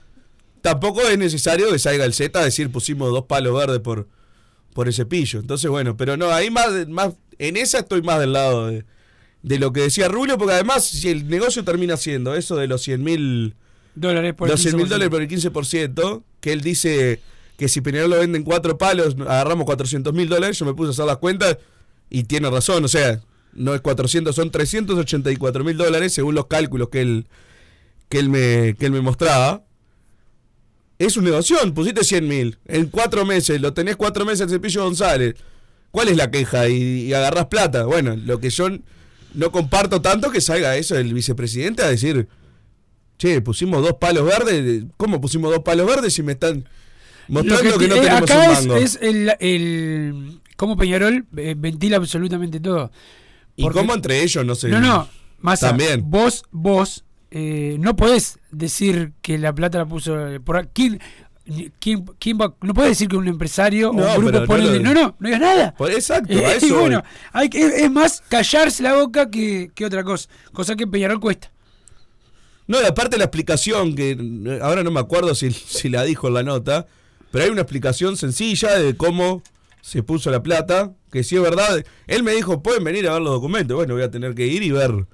Tampoco es necesario que salga el Z a decir pusimos dos palos verdes por, por el cepillo. Entonces, bueno, pero no, ahí más, más en esa estoy más del lado de, de lo que decía Rubio, porque además, si el negocio termina siendo eso de los 100 mil Dólares por el los 100 mil 15%. dólares por el 15%, que él dice que si Peñarol lo vende en cuatro palos, agarramos 400 mil dólares, yo me puse a hacer las cuentas y tiene razón, o sea, no es 400, son 384 mil dólares según los cálculos que él, que él, me, que él me mostraba. Es un negocio, pusiste 100 mil en cuatro meses, lo tenés cuatro meses el cepillo González. ¿Cuál es la queja? Y, y agarrás plata. Bueno, lo que yo no comparto tanto que salga eso el vicepresidente a decir, che, pusimos dos palos verdes. ¿Cómo pusimos dos palos verdes si me están mostrando Lo que, no eh, tenemos acá un es, mango? es el, el cómo Peñarol eh, ventila absolutamente todo. Y Porque- cómo entre ellos no sé. No, no, más También. Vos, vos, eh, no podés decir que la plata la puso eh, por aquí. ¿Quién, quién va? No podés decir que un empresario No, o un grupo no pone. lo- No, no, no, digas nada. Por- exacto, Eh, a y eso voy. bueno, hay que, es, es más callarse la boca que, que otra cosa. Cosa que Peñarol cuesta. No, y aparte la explicación, que ahora no me acuerdo si, si la dijo en la nota, pero hay una explicación sencilla de cómo se puso la plata, que si es verdad. Él me dijo, pueden venir a ver los documentos. Bueno, voy a tener que ir y ver.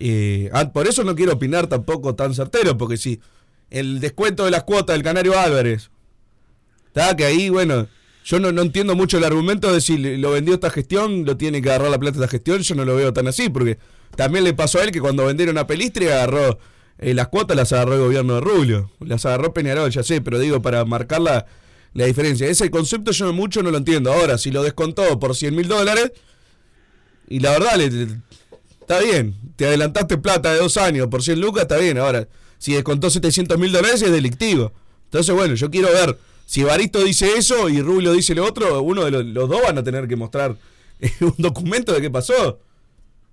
eh, ah, por eso no quiero opinar tampoco tan certero, porque si el descuento de las cuotas del Canario Álvarez, está que ahí, bueno, yo no, no entiendo mucho el argumento de si lo vendió esta gestión, lo tiene que agarrar la plata esta gestión, yo no lo veo tan así, porque también le pasó a él que cuando vendieron a Pelistri agarró eh, las cuotas, las agarró el gobierno de Rubio, las agarró Peñarol, ya sé, pero digo, para marcar la, diferencia. Ese concepto yo mucho no lo entiendo. Ahora, si lo descontó por 100 mil dólares, y la verdad, le- está bien, te adelantaste plata de dos años por 100 lucas, está bien. Ahora, si descontó 700 mil dólares es delictivo. Entonces, bueno, yo quiero ver, si Baristo dice eso y Rubio dice lo otro, uno de los, los dos van a tener que mostrar un documento de qué pasó.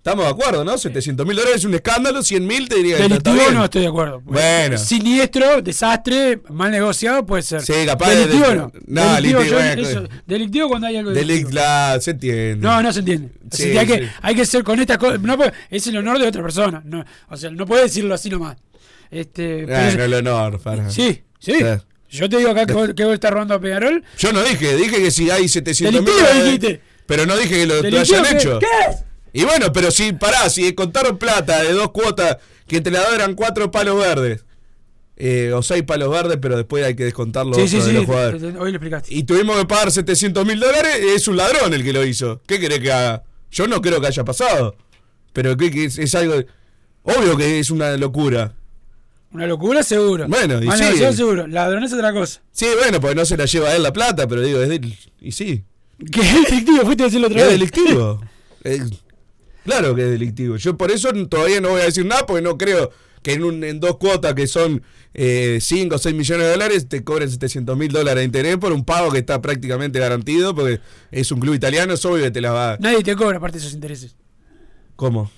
Estamos de acuerdo, ¿no? 700 mil dólares es un escándalo, 100 mil te diría Delictivo no estoy de acuerdo. Bueno. Siniestro, desastre, mal negociado puede ser. Sí, capaz de- Delictivo de- no. no, delictivo, delictivo, yo- bueno, eso- delictivo cuando hay algo Delic- delictivo. la- se entiende. No, no se entiende. Sí, que hay, que, sí. hay que ser con estas cosas. No puede- es el honor de otra persona. No, o sea, no puede decirlo así nomás. Este, pero- Bueno, el honor, para. sí, sí. Sí. Yo te digo acá que vos, que vos estás robando a Peñarol. Yo no dije, dije que si hay 700 mil. Pero no dije que lo, hayan ¿qué- hecho. ¿Qué es? Y bueno, pero si, pará, si contaron plata de dos cuotas, que entre las dos eran cuatro palos verdes, eh, o seis palos verdes, pero después hay que descontar los Sí, sí, de sí. los jugadores. te- te- Hoy lo explicaste. Y tuvimos que pagar 700 mil dólares, es un ladrón el que lo hizo. ¿Qué querés que haga? Yo no creo que haya pasado. Pero que, que es, es algo... Obvio que es una locura. Una locura seguro. Bueno, y sí. negociado seguro. Ladrón es otra cosa. Sí, bueno, porque no se la lleva él la plata, pero digo, es del... Y sí. ¿Qué es delictivo? Fuiste a decirlo otra Es vez. delictivo. Eh, claro que es delictivo. Yo por eso todavía no voy a decir nada porque no creo que en, un, en dos cuotas que son 5 o 6 millones de dólares te cobren 700 mil dólares de interés por un pago que está prácticamente garantido porque es un club italiano, es obvio que te la va... Nadie te cobra aparte de esos intereses. ¿Cómo?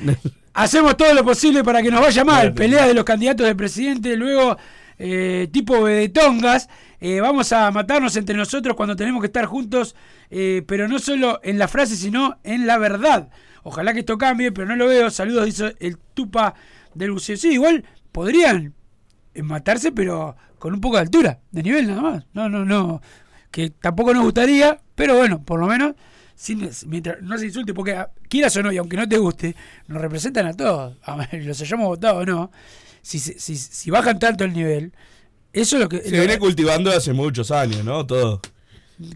Hacemos todo lo posible para que nos vaya mal. Claro. Pelea de los candidatos de presidente, luego eh, tipo de tongas. Eh, vamos a matarnos entre nosotros cuando tenemos que estar juntos, eh, pero no solo en la frase, sino en la verdad. Ojalá que esto cambie, pero no lo veo. Saludos, dice el tupa del buceo. Sí, igual podrían matarse, pero con un poco de altura, de nivel nada más. No, no, no. Que tampoco nos gustaría, pero bueno, por lo menos, sin, mientras no se insulte, porque quieras o no, y aunque no te guste, nos representan a todos, a los hayamos votado o no. Si, se- si, si bajan tanto el nivel, eso es lo que. Se lo- viene cultivando hace muchos años, ¿no? Todo.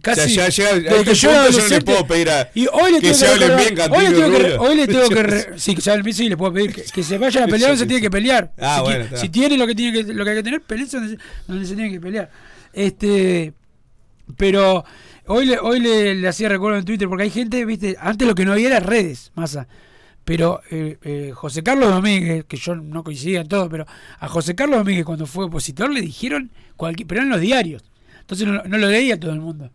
Casi. o sea, ya llega, a desde que yo era no le puedo pedir a y hoy le que se hablen bien hoy le tengo que, hoy le tengo que re- sí, que se hablen sí, le puedo pedir que, que se vayan a pelear donde se tiene que pelear. Ah, si, bueno, si tiene lo que tiene que, lo que hay que tener, peleense donde, se- donde se tiene que pelear. Este, pero hoy le, hoy le, le hacía recuerdo en Twitter porque hay gente, viste, antes lo que no había era redes, masa. Pero eh, eh, José Carlos Domínguez, que yo no coincidía en todo, pero a José Carlos Domínguez cuando fue opositor le dijeron cualquier, pero en los diarios. Entonces no, no lo leía todo el mundo.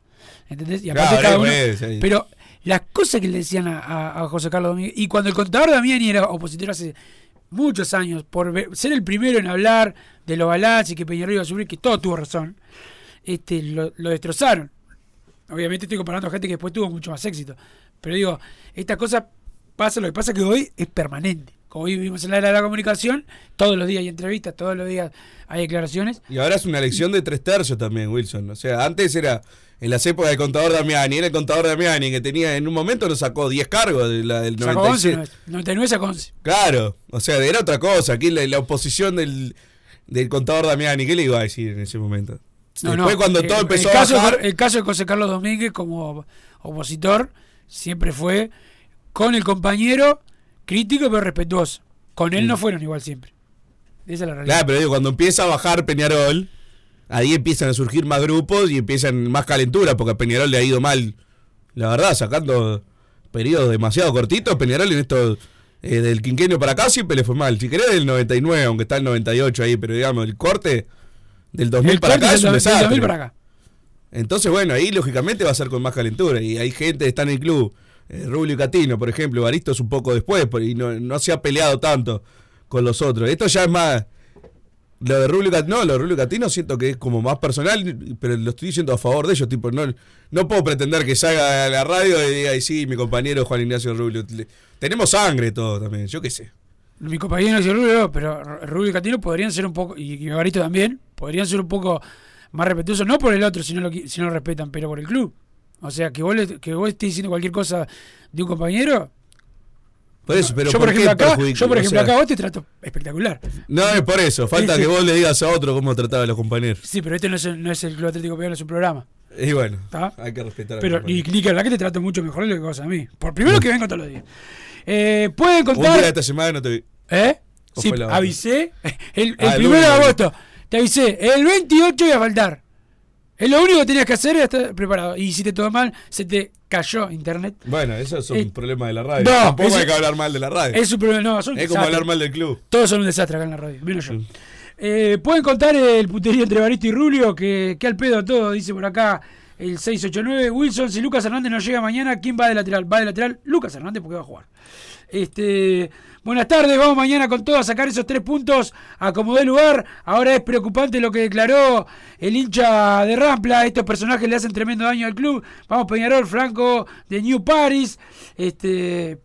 ¿Entendés? Y aparte Claro, cada uno- pero las cosas que le decían a, a- a José Carlos Domínguez, y cuando el contador Damiani era opositor hace muchos años, por ser el primero en hablar de los balances y que Peñarol iba a subir, que todo tuvo razón, este, lo, lo destrozaron. Obviamente estoy comparando a gente que después tuvo mucho más éxito. Pero digo, esta cosa pasa, lo que pasa es que hoy es permanente. Como vivimos en la era de la comunicación, todos los días hay entrevistas, todos los días hay declaraciones. Y ahora es una elección de tres tercios también, Wilson. O sea, antes era en las épocas del contador Damiani, era el contador Damiani que tenía en un momento nos sacó 10 cargos de la, del Sacó 11, 96. 99 sacó 11. Claro, o sea, era otra cosa. Aquí la, la oposición del, del contador Damiani, ¿qué le iba a decir en ese momento? No, Después no, cuando eh, todo el empezó a caso, bajar, El caso de José Carlos Domínguez como opositor siempre fue con el compañero crítico pero respetuoso. Con él no fueron igual siempre. Esa es la realidad. Claro, pero digo, cuando empieza a bajar Peñarol, ahí empiezan a surgir más grupos y empiezan más calentura, porque a Peñarol le ha ido mal, la verdad, sacando periodos demasiado cortitos. Peñarol en esto eh, del quinquenio para acá siempre le fue mal. Si querés del 99, aunque está el 98 ahí, pero digamos, el corte del 2000 el para acá es un desastre. 2000 para acá. Entonces, bueno, ahí lógicamente va a ser con más calentura. Y hay gente que está en el club. Eh, Rubio y Catino, por ejemplo. Baristo es un poco después y no, no se ha peleado tanto con los otros. Esto ya es más. Lo de Rubio y Catino, no, lo de Rubio y Catino siento que es como más personal, pero lo estoy diciendo a favor de ellos. Tipo, no, no puedo pretender que salga a la radio y diga, "Ay, sí, mi compañero Juan Ignacio Rubio. Tenemos sangre todo también, yo qué sé. Mi compañero dice Rubio, pero Rubio y Catino podrían ser un poco, y y Gabarito también, podrían ser un poco más respetuosos, no por el otro si no lo, si no lo respetan, pero por el club. O sea, que vos, le- que vos estés diciendo cualquier cosa de un compañero. Por eso, pero yo, por ¿por qué ejemplo, acá, yo, por O ejemplo, sea, acá vos te trato espectacular. No es por eso, falta que vos le digas a otro cómo trataba a los compañeros. Sí, pero este no es el, no es el Club Atlético Peñarol, es un programa. Y bueno, ¿Está? hay que respetar a Pero compañeros. ni que hablar que te trato mucho mejor de lo que vos a mí. Por primero que vengo todos los días. Eh, Pueden Un día de contar. esta semana no te vi. ¿Eh? ¿O Sí, la avisé. El, el Ah, el primero de agosto. Te avisé. El 28 iba a faltar. Es lo único que tenías que hacer era estar preparado. Y si te todo mal, se te cayó internet. Bueno, eso es un Eh, problema de la radio. no, Tampoco hay que hablar mal de la radio. Es un problema. No, son un Es como hablar mal del club. Todos son un desastre acá en la radio, menos yo. Eh, Pueden contar el puterío entre Baristo y Rulio, que, que al pedo todo, dice por acá el 689. Wilson, si Lucas Hernández no llega mañana, ¿quién va de lateral? Va de lateral Lucas Hernández porque va a jugar. Este, buenas tardes, vamos mañana con todo a sacar esos tres puntos a como dé lugar. Ahora es preocupante lo que declaró el hincha de Rampla. Estos personajes le hacen tremendo daño al club. Vamos Peñarol, Franco de New Paris. Este,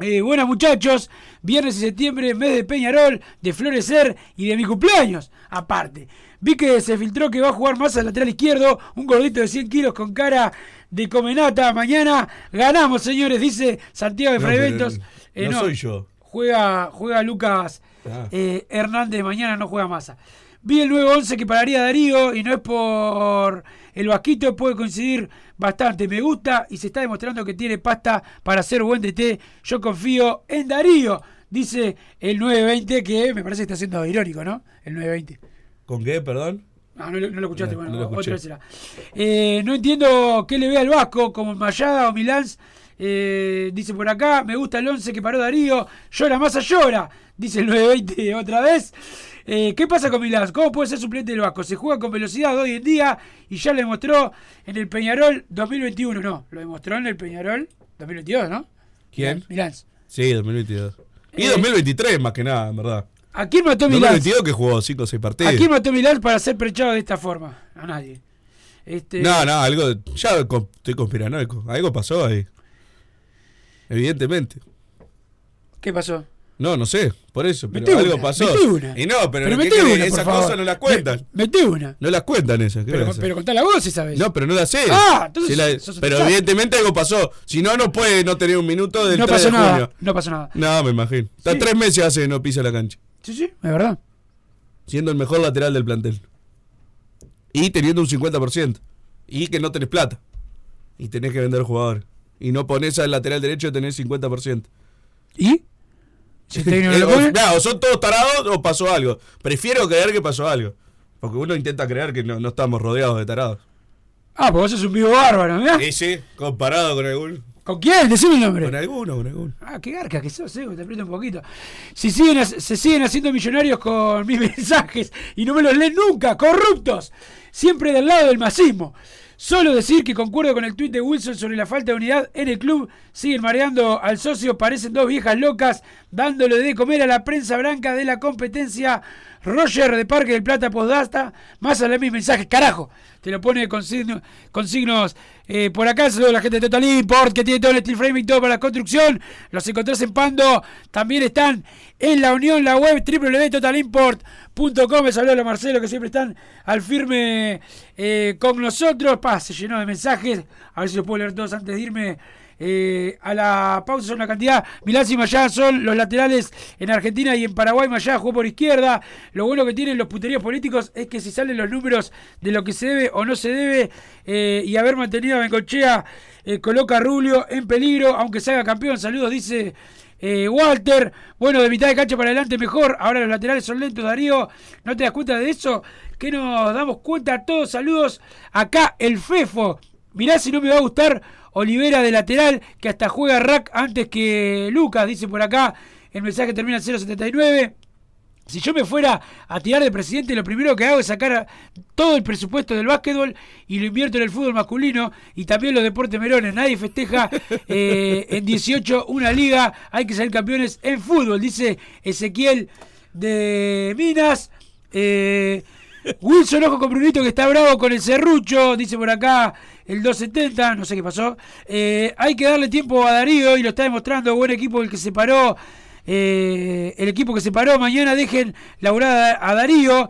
eh, buenas muchachos, viernes y septiembre, mes de Peñarol, de florecer y de mi cumpleaños, aparte. Vi que se filtró que va a jugar más al lateral izquierdo, un gordito de 100 kilos con cara de comenata. Mañana ganamos, señores, dice Santiago de No, Fray pero Ventos. Eh, no soy yo. Juega, juega Lucas Ah. eh, Hernández, mañana no juega Massa. Vi el 9-11 que pararía Darío y no es por el vasquito, puede coincidir bastante. Me gusta y se está demostrando que tiene pasta para hacer buen DT. Yo confío en Darío, dice el 920, que me parece que está siendo irónico, ¿no? El 920. ¿Con qué, perdón? Ah, no, lo- no lo escuchaste, No, bueno, no lo otra vez será. Eh, no entiendo qué le ve al Vasco, como Mayada o Milán. Eh, dice por acá, me gusta el 11 que paró Darío. Llora, Massa llora. Dice el 920 otra vez. Eh, ¿Qué pasa con Milán? ¿Cómo puede ser suplente del Vasco? Se juega con velocidad hoy en día y ya lo demostró en el Peñarol 2021. No, lo demostró en el Peñarol 2022, ¿no? ¿Quién? Milán. Sí, 2022. Y Eh, 2023 más que nada, en verdad. ¿A quién mató Milán? 2022 que jugó 5 o 6 partidos. ¿A quién mató Milán para ser prechado de esta forma? A nadie. Este, No, no, algo. Ya estoy conspiranoico. Algo pasó ahí. Evidentemente. ¿Qué pasó? No, no sé, por eso, pero Metí algo una, pasó. metí una. Y no, pero, ¿qué metí una, esas cosas no las cuentan. Me- metí una. No las cuentan esas. ¿qué Pero, hacer? pero contá la voz si sabes. No, pero no las sé. Ah, entonces Si la- sos pero evidentemente algo pasó. Si no, no puede no tener un minuto del no 3 pasó de nada. junio. No pasó nada. No, me imagino. Está Sí. tres meses hace que no pisa la cancha. Sí, sí, es verdad. Siendo el mejor lateral del plantel. Y teniendo un 50%. Y que no tenés plata. Y tenés que vender jugadores. Y no pones al lateral derecho tenés 50%. ¿Y? Si el mirá, o son todos tarados o pasó algo. Prefiero creer que pasó algo. Porque uno intenta creer que no, no estamos rodeados de tarados. Ah, pues vos sos un vivo bárbaro, mirá. Y sí, comparado con algún. ¿Con quién? Decime el nombre. Con alguno, con alguno. Ah, qué garca que sos, eh, te aprieto un poquito. Si siguen, se siguen haciendo millonarios con mis mensajes y no me los leen nunca, corruptos, siempre del lado del masismo. Solo decir que concuerdo con el tuit de Wilson sobre la falta de unidad en el club. Siguen mareando al socio, parecen dos viejas locas, dándole de comer a la prensa blanca de la competencia. Roger de Parque del Plata Postdasta, más a mis mensajes, carajo. Te lo pone con signos eh, por acá. Saludos a la gente de Total Import, que tiene todo el steel framing, todo para la construcción. Los encontrás en Pando. También están en la unión, la web www.totalimport.com. Me saludos a Marcelo, que siempre están al firme eh, con nosotros. Pa, se llenó de mensajes. A ver si los puedo leer todos antes de irme. Eh, a la pausa son una cantidad. Milán y Mayá son los laterales en Argentina y en Paraguay. Mayá jugó por izquierda. Lo bueno que tienen los puteríos políticos es que si salen los números de lo que se debe o no se debe eh, y haber mantenido a Bencochea eh, coloca a Rubio en peligro, aunque se haga campeón. Saludos, dice Walter. Bueno, de mitad de cancha para adelante mejor. Ahora los laterales son lentos, Darío. ¿No te das cuenta de eso? Que nos damos cuenta todos. Saludos. Acá el Fefo. Mirá si no me va a gustar Olivera de lateral, que hasta juega rack antes que Lucas, dice por acá. El mensaje termina en 079. Si yo me fuera a tirar de presidente, lo primero que hago es sacar todo el presupuesto del básquetbol y lo invierto en el fútbol masculino y también los deportes merones. Nadie festeja eh, en 18 una liga. Hay que ser campeones en fútbol, dice Ezequiel de Minas. Eh, Wilson Ojo con Brunito que está bravo con el serrucho, dice por acá el 270, no sé qué pasó. Eh, hay que darle tiempo a Darío y lo está demostrando, buen equipo el que se paró. eh, el equipo que se paró, mañana dejen laburar a Darío.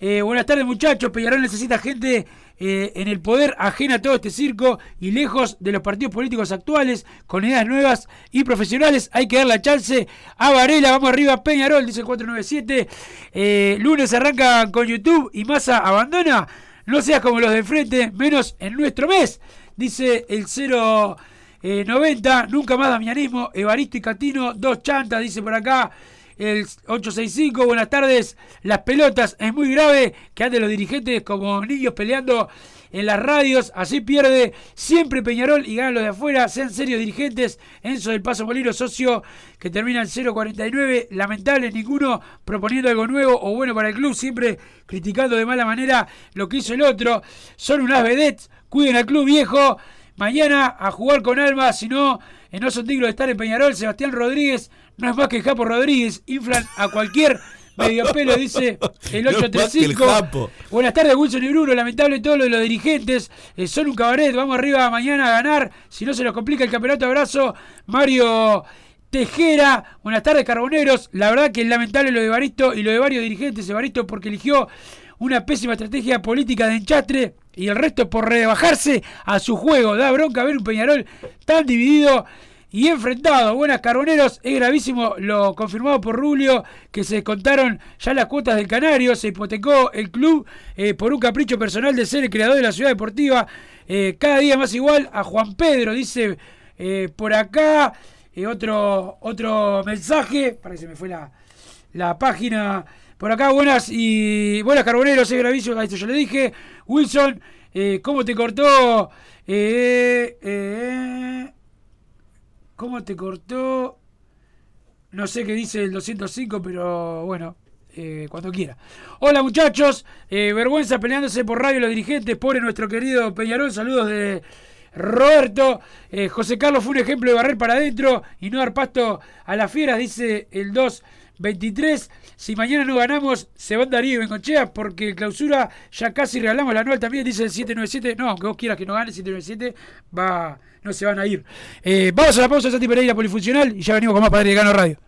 Eh, buenas tardes muchachos, Peñarol necesita gente eh, en el poder ajena a todo este circo y lejos de los partidos políticos actuales, con ideas nuevas y profesionales. Hay que dar la chance a Varela, vamos arriba, Peñarol, dice el 497. Eh, lunes arranca con YouTube y Massa abandona. No seas como los de frente, menos en nuestro mes, dice el 090. Nunca más damianismo, Evaristo y Catino, dos chantas, dice por acá el 865. Buenas tardes. Las pelotas es muy grave que anden los dirigentes como niños peleando en las radios. Así pierde siempre Peñarol y ganan los de afuera. Sean serios dirigentes. Enzo del Paso Molino, socio que termina en 049. Lamentable, ninguno proponiendo algo nuevo o bueno para el club. Siempre criticando de mala manera lo que hizo el otro. Son unas vedettes. Cuiden al club viejo. Mañana a jugar con alma, si no, eh, no son dignos de estar en Peñarol. Sebastián Rodríguez no es más que el Japo Rodríguez. Inflan a cualquier medio pelo, dice el No es más que el 835. Japo. Buenas tardes, Wilson y Bruno. Lamentable todo lo de los dirigentes. Eh, son un cabaret. Vamos arriba mañana a ganar. Si no se nos complica el campeonato, abrazo. Mario Tejera. Buenas tardes, Carboneros. La verdad que es lamentable lo de Baristo y lo de varios dirigentes. Baristo porque eligió una pésima estrategia política de enchastre y el resto por rebajarse a su juego. Da bronca ver un Peñarol tan dividido y enfrentado. Buenas Carboneros, es gravísimo lo confirmado por Rubio, que se contaron ya las cuotas del Canario, se hipotecó el club eh, por un capricho personal de ser el creador de la ciudad deportiva. Eh, cada día más igual a Juan Pedro, dice eh, por acá. otro, otro mensaje, para que se me fue la, la página. Por acá, buenas y buenas carboneros, es gravísimo, esto yo le dije. Wilson, ¿cómo te cortó? Eh, ¿Cómo te cortó? No sé qué dice el 205, pero bueno, eh, cuando quiera. Hola muchachos, eh, vergüenza peleándose por radio los dirigentes, pobre nuestro querido Peñarol, saludos de Roberto. Eh, José Carlos fue un ejemplo de barrer para adentro y no dar pasto a las fieras, dice el 223. Si mañana no ganamos, se va Darío y Bengochea porque clausura ya casi regalamos la anual también, dice el 797. No, aunque vos quieras que no gane el 797, va, no se van a ir. Eh, vamos a la pausa, Santi Pereira Polifuncional, y ya venimos con más Padre de Gano Radio.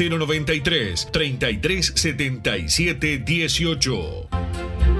093 33 77 18.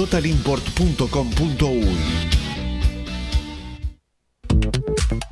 www.totalimport.com.uy.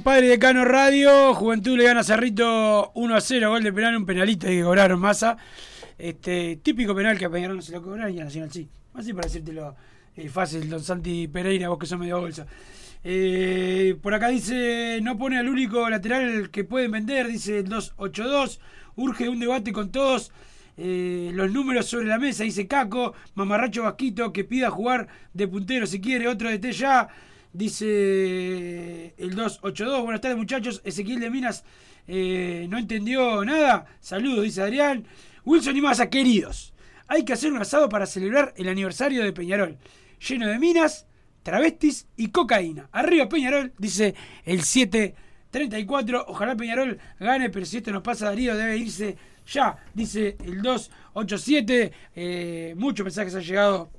Padre Decano Radio. Juventud le gana a Cerrito 1 a 0. Gol de penal, un penalito que cobraron masa. Este, típico penal que a Peñarol no se lo cobraron y Nacional sí. Así para decírtelo eh, fácil, don Santi Pereira, vos que sos medio bolsa. Eh, por acá dice, no pone al único lateral que pueden vender, dice el 282. Urge un debate con todos. eh, los números sobre la mesa, dice Caco, Mamarracho Vasquito, que pida jugar de puntero si quiere, otro de T. Dice el 282. Buenas tardes, muchachos. Ezequiel de Minas eh, no entendió nada. Saludos, dice Adrián. Wilson y Massa, queridos. Hay que hacer un asado para celebrar el aniversario de Peñarol. Lleno de minas, travestis y cocaína. Arriba Peñarol, dice el 734. Ojalá Peñarol gane, pero si esto nos pasa, Darío debe irse ya. Dice el 287. Eh, muchos mensajes han llegado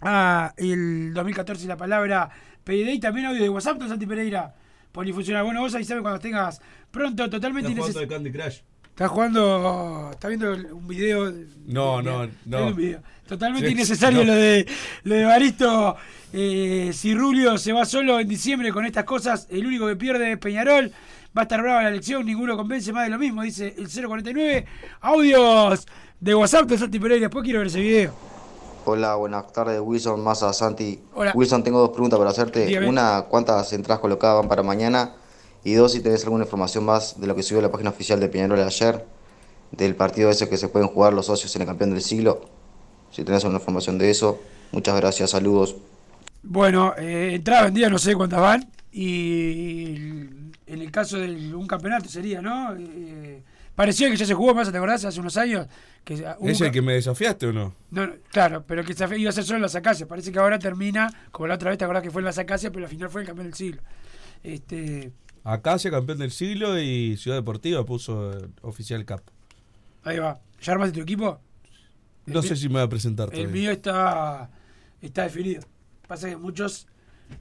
a el 2014 la palabra PID y también audio de WhatsApp, Santi Pereira. Polifuncional. Bueno, vos avisame cuando tengas pronto, totalmente Está jugando innecesario. de Candy Crush. Está jugando. Está viendo un video. No, no, no. Totalmente Sí, innecesario no. lo de lo de Baristo. Eh, si Rulio se va solo en diciembre con estas cosas, el único que pierde es Peñarol. Va a estar brava la elección, ninguno convence más de lo mismo, dice el 049. Audios de WhatsApp de Santi Pereira. Después quiero ver ese video. Hola, buenas tardes, Wilson, Massa, Santi. Hola. Wilson, tengo dos preguntas para hacerte. Dígame. Una, ¿cuántas entradas colocadas van para mañana? Y dos, si tenés alguna información más de lo que subió la página oficial de Peñarol ayer, del partido ese que se pueden jugar los socios en el campeón del siglo. Si tenés alguna información de eso, muchas gracias, saludos. Bueno, eh, entrada vendida no sé cuántas van. Y en el caso de un campeonato sería, ¿no? Eh, parecía que ya se jugó más, ¿te acordás? Hace unos años. Que hubo ¿Es el que me desafiaste o no? No, no, claro, pero que iba a ser solo en las acacias. Parece que ahora termina, como la otra vez, ¿te acordás que fue en las acacias? Pero al final fue el campeón del siglo. Este, Acacia, campeón del siglo, y Ciudad Deportiva puso eh, oficial cap. ahí va. ¿Ya armaste tu equipo? No sé si me va a presentar El todavía. mío está, está definido. Pasa que muchos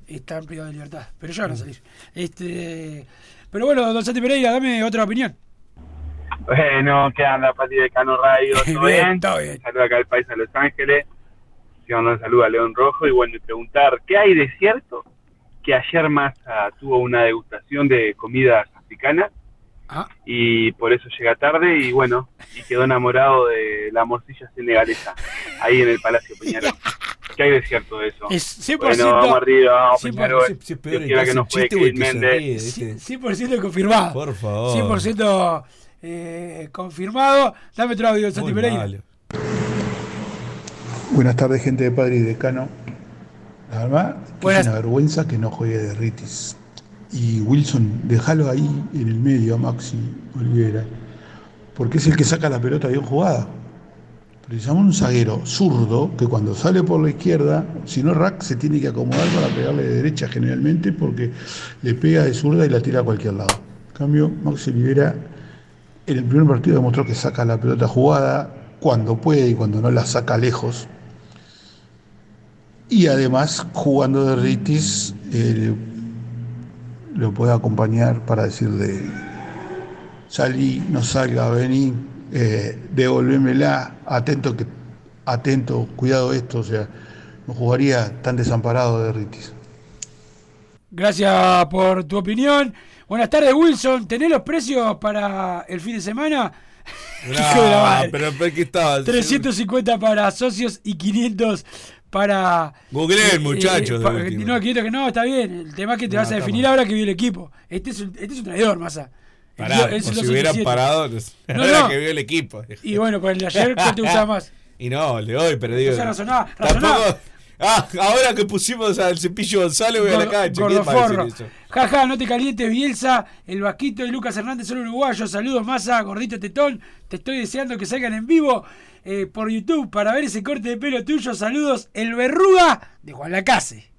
están privados de libertad, pero ya van a Mm. salir. Este, pero bueno, don Santi Pereira, dame otra opinión. Bueno, ¿qué anda, Pati de Cano Radio? ¿Todo Bien, bien? todo bien. Saludo acá al país a Los Ángeles. Sí, un saludo a León Rojo y bueno, y preguntar, ¿qué hay de cierto? Que ayer Massa tuvo una degustación de comidas africanas Ah. y por eso llega tarde y bueno, y quedó enamorado de la morcilla senegalesa ahí en el Palacio Peñarol. ¿Qué hay de cierto de eso? Es 100%. Bueno, vamos arriba, vamos 100%, Peñarol. sí, sí, Dios quiera que nos juegue Kevin Méndez. 100% confirmado. Por favor. 100% eh, confirmado. Dame otro audio, Santi Pereira. Buenas tardes, gente de Padre y Decano. La verdad, Buenas- es una vergüenza que no juegue de Ritis. Y Wilson, déjalo ahí en el medio a Maxi Olivera, porque es el que saca la pelota bien jugada. Precisamos un zaguero zurdo que cuando sale por la izquierda, si no Rack se tiene que acomodar para pegarle de derecha generalmente porque le pega de zurda y la tira a cualquier lado. En cambio, Maxi Olivera en el primer partido demostró que saca la pelota jugada cuando puede y cuando no la saca lejos. Y además, jugando de Ritis, eh, lo puede acompañar para decirle, salí, no salga, vení, eh, atento, que, atento, cuidado esto, o sea, no jugaría tan desamparado de Ritis. Gracias por tu opinión. Buenas tardes, Wilson. ¿Tenés los precios para el fin de semana? Hijo de la No, madre. pero ¿por qué estaba? 350 para socios y 500 para. Googleen, muchachos, pa- de última. no, 500 que no, está bien. El tema es que te No, vas a definir mal. ahora que vive el equipo. Este es un, este es un traidor. El por es si el hubieran 287. parado, No, era no. que vio el equipo. Y bueno, con el de ayer, ¿cuál te gustaba más? Y no, le doy, pero digo. O sea, razonaba, razonaba. Ah, ahora que pusimos al cepillo González voy a la cancha. ¿Quién va a Gordoforro. decir eso? Jaja, no te calientes, Bielsa, el Vasquito y Lucas Hernández son uruguayos. Saludos, Massa, gordito tetón. Te estoy deseando que salgan en vivo eh, por YouTube para ver ese corte de pelo tuyo. Saludos, el verruga de Juan Lacase.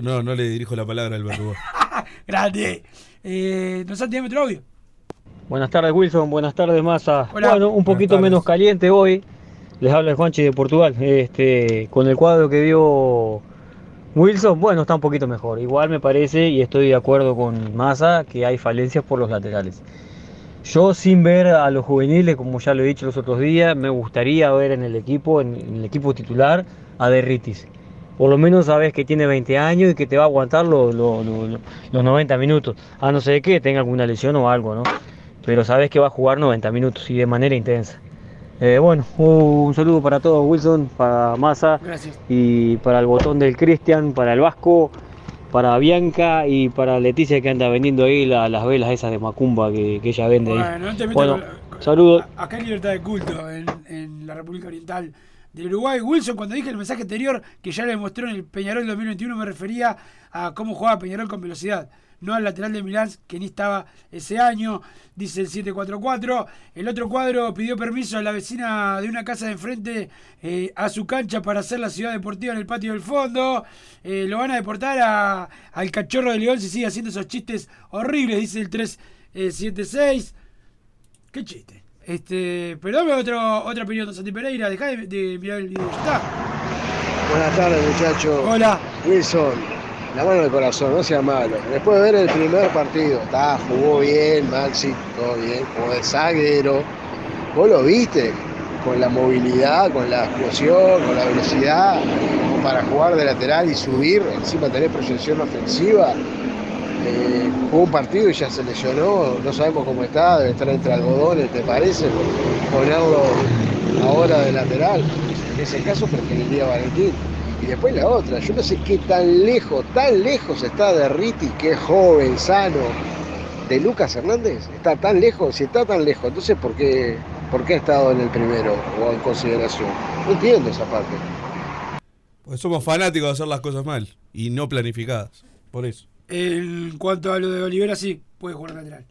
No, no le dirijo la palabra al verdugo. Grande. Eh, nos dame otro audio. Buenas tardes Wilson, buenas tardes Massa. Hola. Bueno, un poquito menos caliente hoy. Les habla el Juanchi de Portugal. Este, con el cuadro que dio Wilson, bueno, está un poquito mejor. Igual me parece, y estoy de acuerdo con Massa, que hay falencias por los laterales. Yo sin ver a los juveniles, como ya lo he dicho los otros días, me gustaría ver en el equipo, en, el equipo titular, a Derritis. por lo menos sabes que tiene 20 años y que te va a aguantar los, los- los 90 minutos. A no ser que tenga alguna lesión o algo, ¿no? Pero sabes que va a jugar 90 minutos y de manera intensa. Eh, bueno, un saludo para todos, Wilson, para Massa Gracias. y para el botón del Cristian, para el Vasco, para Bianca y para Leticia que anda vendiendo ahí la- las velas esas de Macumba que, que ella vende ahí. Bueno, no te metas Bueno, con saludos. Acá hay libertad de culto en, en la República Oriental del Uruguay. Wilson, cuando dije el mensaje anterior que ya le demostró en el Peñarol 2021, me refería a cómo jugaba Peñarol con velocidad. No al lateral de Milán, que ni estaba ese año, dice el 744. El otro cuadro pidió permiso a la vecina de una casa de enfrente eh, a su cancha para hacer la ciudad deportiva en el patio del fondo. Eh, lo van a deportar a- al cachorro de León si sigue haciendo esos chistes horribles, dice el 376. Qué chiste. Este, pero dame otro, otra opinión, Santi Pereira. Dejá de, de mirar el video. Está. Buenas tardes, muchachos. Hola. Wilson, la mano del corazón, no sea malo. Después de ver el primer partido, está, jugó bien, Maxi, todo bien, jugó de zaguero. ¿Vos lo viste? Con la movilidad, con la explosión, con la velocidad, para jugar de lateral y subir, encima tener proyección ofensiva. Eh, jugó un partido y ya se lesionó, no sabemos cómo está, debe estar entre algodones, ¿te parece? Ponerlo ahora de lateral. En ese caso preferiría Valentín. Y después la otra, yo no sé qué tan lejos, tan lejos está de Riti, que es joven, sano, de Lucas Hernández. Está tan lejos, si está tan lejos, entonces ¿por qué, por qué ha estado en el primero o en consideración? No entiendo esa parte. Pues somos fanáticos de hacer las cosas mal y no planificadas. Por eso. En cuanto a lo de Olivera, sí, puede jugar lateral.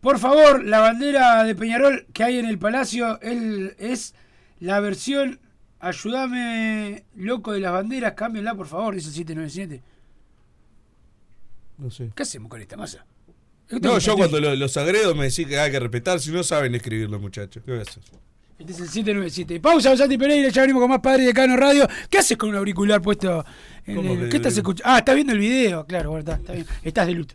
Por favor, la bandera de Peñarol que hay en el Palacio él, es la versión Ayúdame, loco de las banderas, cámbienla por favor, dice el 797. No sé. ¿Qué hacemos con esta masa? No, yo cuando lo- los agredo me decís que hay que respetar, si no saben escribir los muchachos. ¿Qué voy a hacer? Este es el 797. Pausa, Santi Pereira, ya venimos con más Padre de Cano Radio. ¿Qué haces con un auricular puesto? En ¿Cómo el- ¿Qué estás escuchando? Ah, estás viendo el video, claro, bueno, está, está bien. Estás de luto.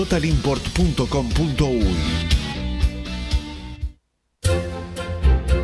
www.totalimport.com.uy.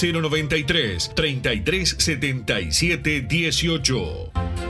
093 3377 18.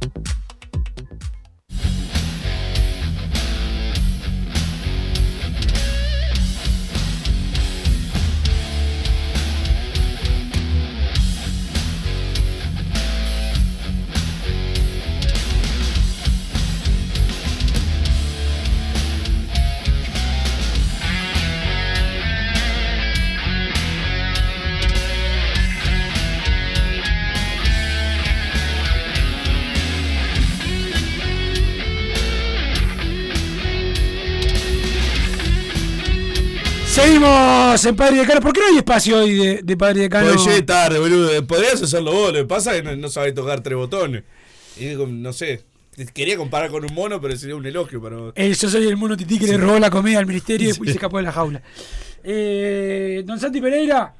thank you Seguimos en Padre Decano. ¿Por qué no hay espacio hoy de, de Padre Decano? Pues llegué tarde, boludo. Podrías hacerlo vos. Lo que pasa es que no, no sabés tocar tres botones. Y digo, no sé. Quería comparar con un mono, pero sería un elogio para vos. Eh, yo soy el mono tití que le robó la comida al ministerio y después se escapó de la jaula. Eh, don Santi Pereira,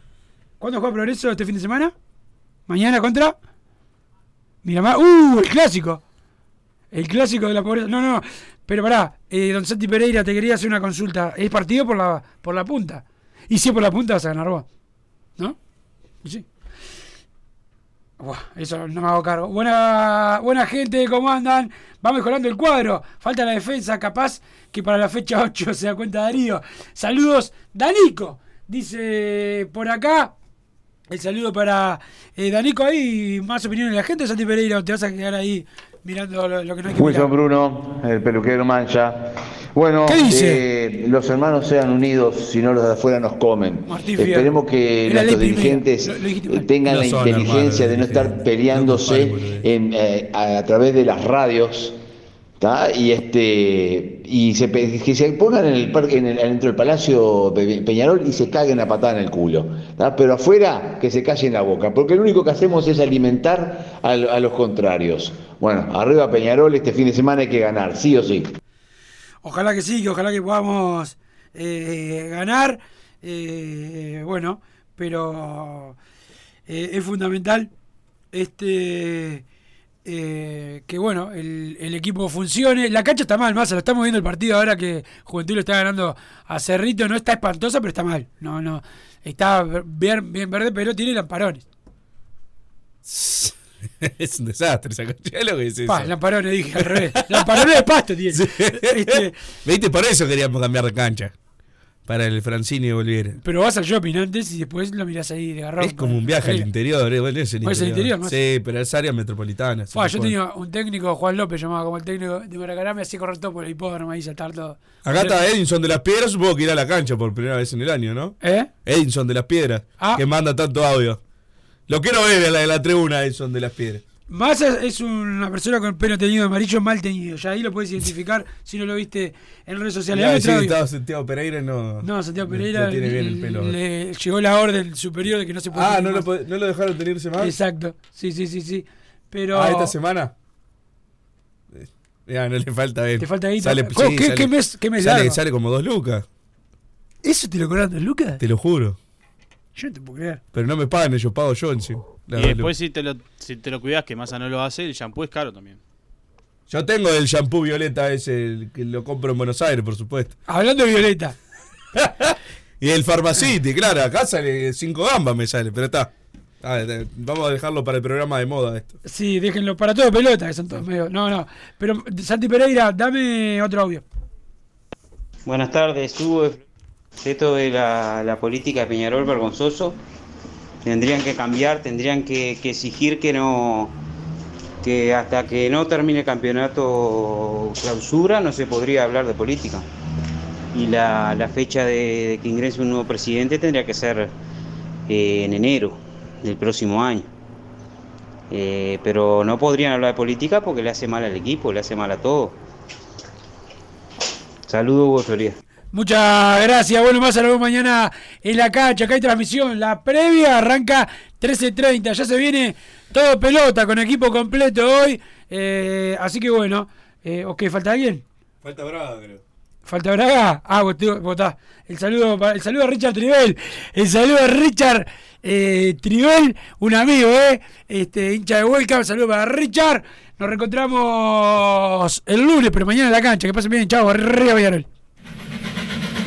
¿cuándo juega Progreso este fin de semana? ¿Mañana contra? Miramar. ¡Uh! El clásico. El clásico de la pobreza. No, no, no. Pero pará, eh, don Santi Pereira, te quería hacer una consulta. ¿Es partido por la, por la punta? Y si por la punta vas a ganar. ¿No? Sí. Eso no me hago cargo. Buena, buena gente, ¿cómo andan? Va mejorando el cuadro. Falta la defensa, capaz que para la fecha 8 se da cuenta Darío. Saludos, Danico. Dice por acá. El saludo para eh, Danico ahí. Más opiniones de la gente, Santi Pereira. Te vas a quedar ahí mirando lo, lo que no hay que mirar. Wilson Bruno, el peluquero Mancha. Bueno, ¿Qué dice? eh, los hermanos sean unidos, si no los de afuera nos comen. Martín. Esperemos que nuestros dirigentes Lo- lo eh, tengan No la inteligencia hermanos, de no estar peleándose en, eh, a, a través de las radios. ¿tá? Y este y se, que se pongan en el parque, en el, dentro del Palacio de Peñarol y se caguen a patada en el culo. ¿tá? Pero afuera que se callen la boca, porque lo único que hacemos es alimentar a, a los contrarios. Bueno, arriba Peñarol, este fin de semana hay que ganar, sí o sí. Ojalá que sí, que ojalá que podamos eh, ganar. eh, bueno, pero eh, es fundamental este eh, que bueno el, el equipo funcione. La cancha está mal, más lo estamos viendo el partido ahora que Juventud lo está ganando a Cerrito. No está espantosa, pero está mal. No, no. Está bien, bien verde, pero tiene lamparones. es un desastre esa cancha. ¿Qué es lo que es eso? Pa, lamparones, dije al revés. Lamparones de pasto tiene. Este, ¿Viste? Por eso queríamos cambiar de cancha. Para el Francini volviera. pero vas al shopping antes y después lo mirás ahí de garrón. Es como un viaje al interior, ¿eh? Bueno, es el interior. interior, ¿no? Sí, pero es área metropolitana. yo tenía un técnico, Juan López, llamaba como el técnico de Maracaná, me hacía correr todo por el hipódromo ahí, saltar todo. Acá está Edinson de las Piedras, supongo que irá a la cancha por primera vez en el año, ¿no? ¿Eh? Edinson de las Piedras, Ah. que manda tanto audio. Lo quiero ver en la de la tribuna, Edinson de las Piedras. Massa es una persona con el pelo teñido amarillo, mal teñido. Ya ahí lo puedes identificar si no lo viste en redes sociales. Iba a Dame decir otro que audio. estaba Santiago Pereira no. No, Santiago Pereira No tiene bien el pelo. le llegó la orden superior de que no se puede Ah, ¿no lo, ¿no lo dejaron tenerse más? Exacto, sí, sí, sí, sí. Pero Ah, esta semana. Eh, Ya, no le falta ver. Te falta guita. Sale, ¿Cómo? sí, ¿Qué- sale- qué mes- qué mes sale, sale como dos lucas, ¿Eso te lo cobraron, Lucas? te lo juro. Yo no te puedo creer. Pero no me pagan ellos, pago yo encima. La- Y después si te lo, si te lo cuidas, que Massa no lo hace, el shampoo es caro también. Yo tengo el shampoo violeta ese, el que lo compro en Buenos Aires, por supuesto. Hablando de Violeta. Y el Pharmacity, claro, acá sale 5 gambas me sale, pero está. Ah, eh, vamos a dejarlo para el programa de moda esto. Sí, déjenlo para todo pelota, que son todos medio. No, no. Pero Santi Pereira, dame otro audio. Buenas tardes, Hugo. Esto de la, la política de Peñarol vergonzoso. Tendrían que cambiar, tendrían que, exigir que no que hasta que no termine el campeonato clausura no se podría hablar de política. Y la, fecha de, que ingrese un nuevo presidente tendría que ser eh, en enero del próximo año. Eh, pero no podrían hablar de política porque le hace mal al equipo, le hace mal a todo. Saludos, Hugo Soria. Muchas gracias. Bueno, más a lo mañana en la cancha. Acá hay transmisión. La previa arranca 13.30. Ya se viene todo pelota con equipo completo hoy. Eh, así que bueno. Eh, ok, ¿falta alguien? Falta Braga, creo. ¿Falta Braga? Ah, vos. El saludo, el saludo a Richard Tribel. El saludo a Richard eh, Tribel, un amigo, ¿eh? Este, hincha de Welcome. Saludo para Richard. Nos reencontramos el lunes, pero mañana en la cancha. Que pasen bien, chao. Arriba, Villarreal.